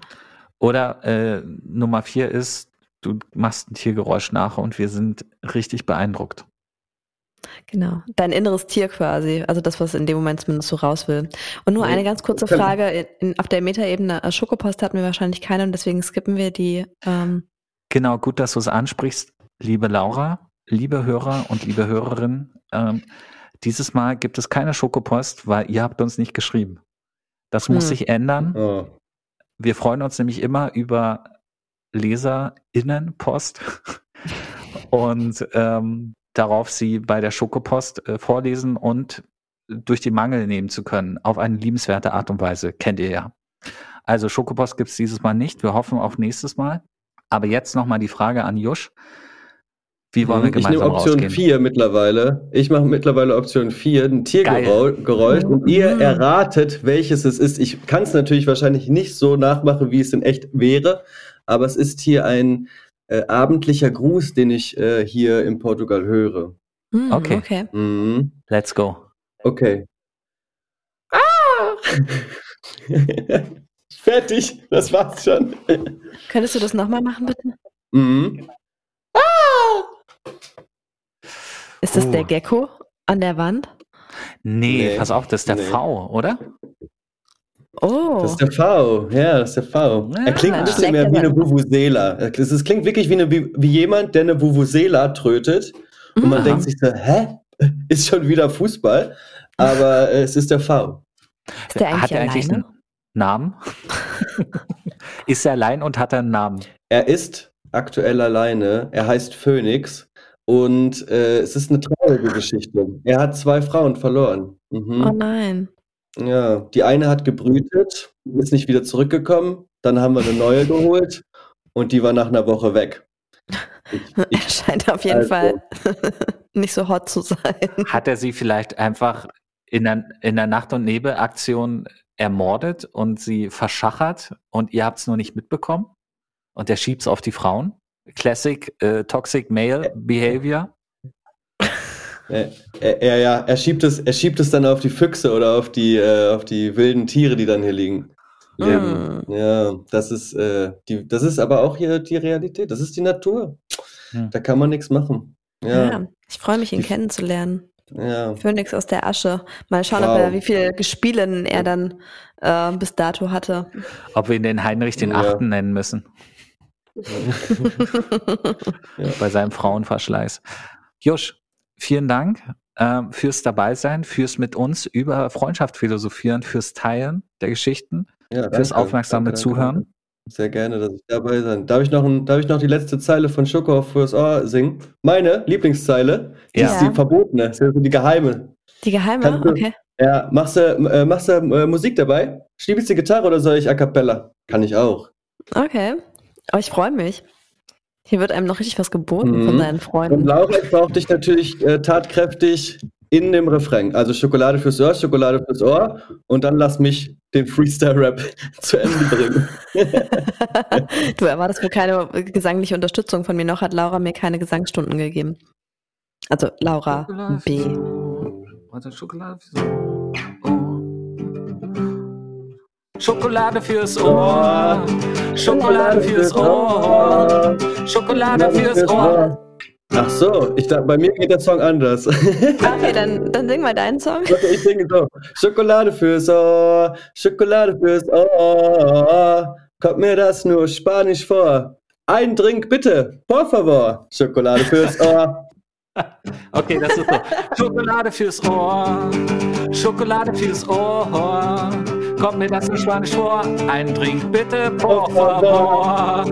Oder äh, Nummer 4 ist, du machst ein Tiergeräusch nach und wir sind richtig beeindruckt. Genau, dein inneres Tier quasi, also das, was in dem Moment zumindest so raus will. Und nur eine ganz kurze Frage, in, auf der Metaebene, äh, Schokopost hatten wir wahrscheinlich keine und deswegen skippen wir die. Ähm genau, gut, dass du es ansprichst, liebe Laura, liebe Hörer und liebe Hörerinnen. Ähm, dieses Mal gibt es keine Schokopost, weil ihr habt uns nicht geschrieben. Das muss hm. sich ändern. Oh. Wir freuen uns nämlich immer über LeserInnenpost und ähm, darauf, sie bei der Schokopost äh, vorlesen und durch die Mangel nehmen zu können, auf eine liebenswerte Art und Weise. Kennt ihr ja. Also Schokopost gibt es dieses Mal nicht. Wir hoffen auf nächstes Mal. Aber jetzt nochmal die Frage an Jusch. Wie wollen wir gemeinsam Ich nehme Option 4 mittlerweile. Ich mache mittlerweile Option 4, ein Tiergeräusch. Und ihr mhm. erratet, welches es ist. Ich kann es natürlich wahrscheinlich nicht so nachmachen, wie es in echt wäre aber es ist hier ein äh, abendlicher Gruß, den ich äh, hier in Portugal höre. Mm, okay. okay. Mm. Let's go. Okay. Ah! Fertig, das war's schon. Könntest du das nochmal machen, bitte? Mhm. Ah! Ist das uh. der Gecko an der Wand? Nee, nee, pass auf, das ist der nee. V, oder? Oh. Das ist der V, ja, das ist der V. Ja, er klingt ein bisschen mehr wie eine Vuvuzela. Es klingt wirklich wie, eine, wie, wie jemand, der eine Vuvuzela trötet. Und man mhm. denkt sich so, hä? Ist schon wieder Fußball? Aber es ist der V. Ist der eigentlich hat er eigentlich einen Namen? ist er allein und hat er einen Namen? Er ist aktuell alleine. Er heißt Phoenix. Und äh, es ist eine traurige Geschichte. Er hat zwei Frauen verloren. Mhm. Oh nein. Ja, die eine hat gebrütet, ist nicht wieder zurückgekommen. Dann haben wir eine neue geholt und die war nach einer Woche weg. Ich, ich, er scheint auf jeden also, Fall nicht so hot zu sein. Hat er sie vielleicht einfach in der, in der Nacht- und Nebelaktion ermordet und sie verschachert und ihr habt es nur nicht mitbekommen? Und der schiebt es auf die Frauen? Classic äh, Toxic Male Behavior? Er, er, ja, er schiebt es, er schiebt es dann auf die Füchse oder auf die, äh, auf die wilden Tiere, die dann hier liegen. Leben. Mm. Ja, das ist, äh, die, das ist aber auch hier die Realität. Das ist die Natur. Hm. Da kann man nichts machen. Ja. ja ich freue mich, ihn die, kennenzulernen. Ja. Phönix aus der Asche. Mal schauen, wow. ob er, wie viele Gespielen er dann äh, bis dato hatte. Ob wir ihn den Heinrich den ja. Achten nennen müssen. ja. Bei seinem Frauenverschleiß. Josch, vielen Dank äh, fürs Dabeisein, fürs mit uns über Freundschaft philosophieren, fürs Teilen der Geschichten, ja, danke, fürs aufmerksame danke, Zuhören. Danke. Sehr gerne, dass ich dabei sein. Darf ich noch, ein, darf ich noch die letzte Zeile von Schoko fürs Ohr singen? Meine Lieblingszeile, die ja. ist die verbotene, ist die geheime. Die geheime, du, okay. Ja, machst du, äh, machst du äh, Musik dabei? Spielst du Gitarre oder soll ich A Cappella? Kann ich auch. Okay, aber ich freue mich. Hier wird einem noch richtig was geboten mhm. von deinen Freunden. Und Laura, ich brauche dich natürlich äh, tatkräftig in dem Refrain. Also Schokolade fürs Ohr, Schokolade fürs Ohr und dann lass mich den Freestyle-Rap zu Ende bringen. du erwartest wohl keine gesangliche Unterstützung von mir. Noch hat Laura mir keine Gesangsstunden gegeben. Also Laura Schokolade B. Warte, Schokolade fürs Ohr. Schokolade fürs Ohr. Schokolade fürs Ohr. Schokolade fürs Ohr. Ach so, ich dachte, bei mir geht der Song anders. Okay, dann, dann sing mal deinen Song. Okay, ich singe so. Schokolade fürs Ohr, Schokolade fürs Ohr. Kommt mir das nur Spanisch vor? Ein Drink bitte, por favor. Schokolade fürs Ohr. Okay, das ist so. Schokolade fürs Ohr, Schokolade fürs Ohr. Kommt mir das nicht Spanisch vor? Ein Drink bitte, por favor.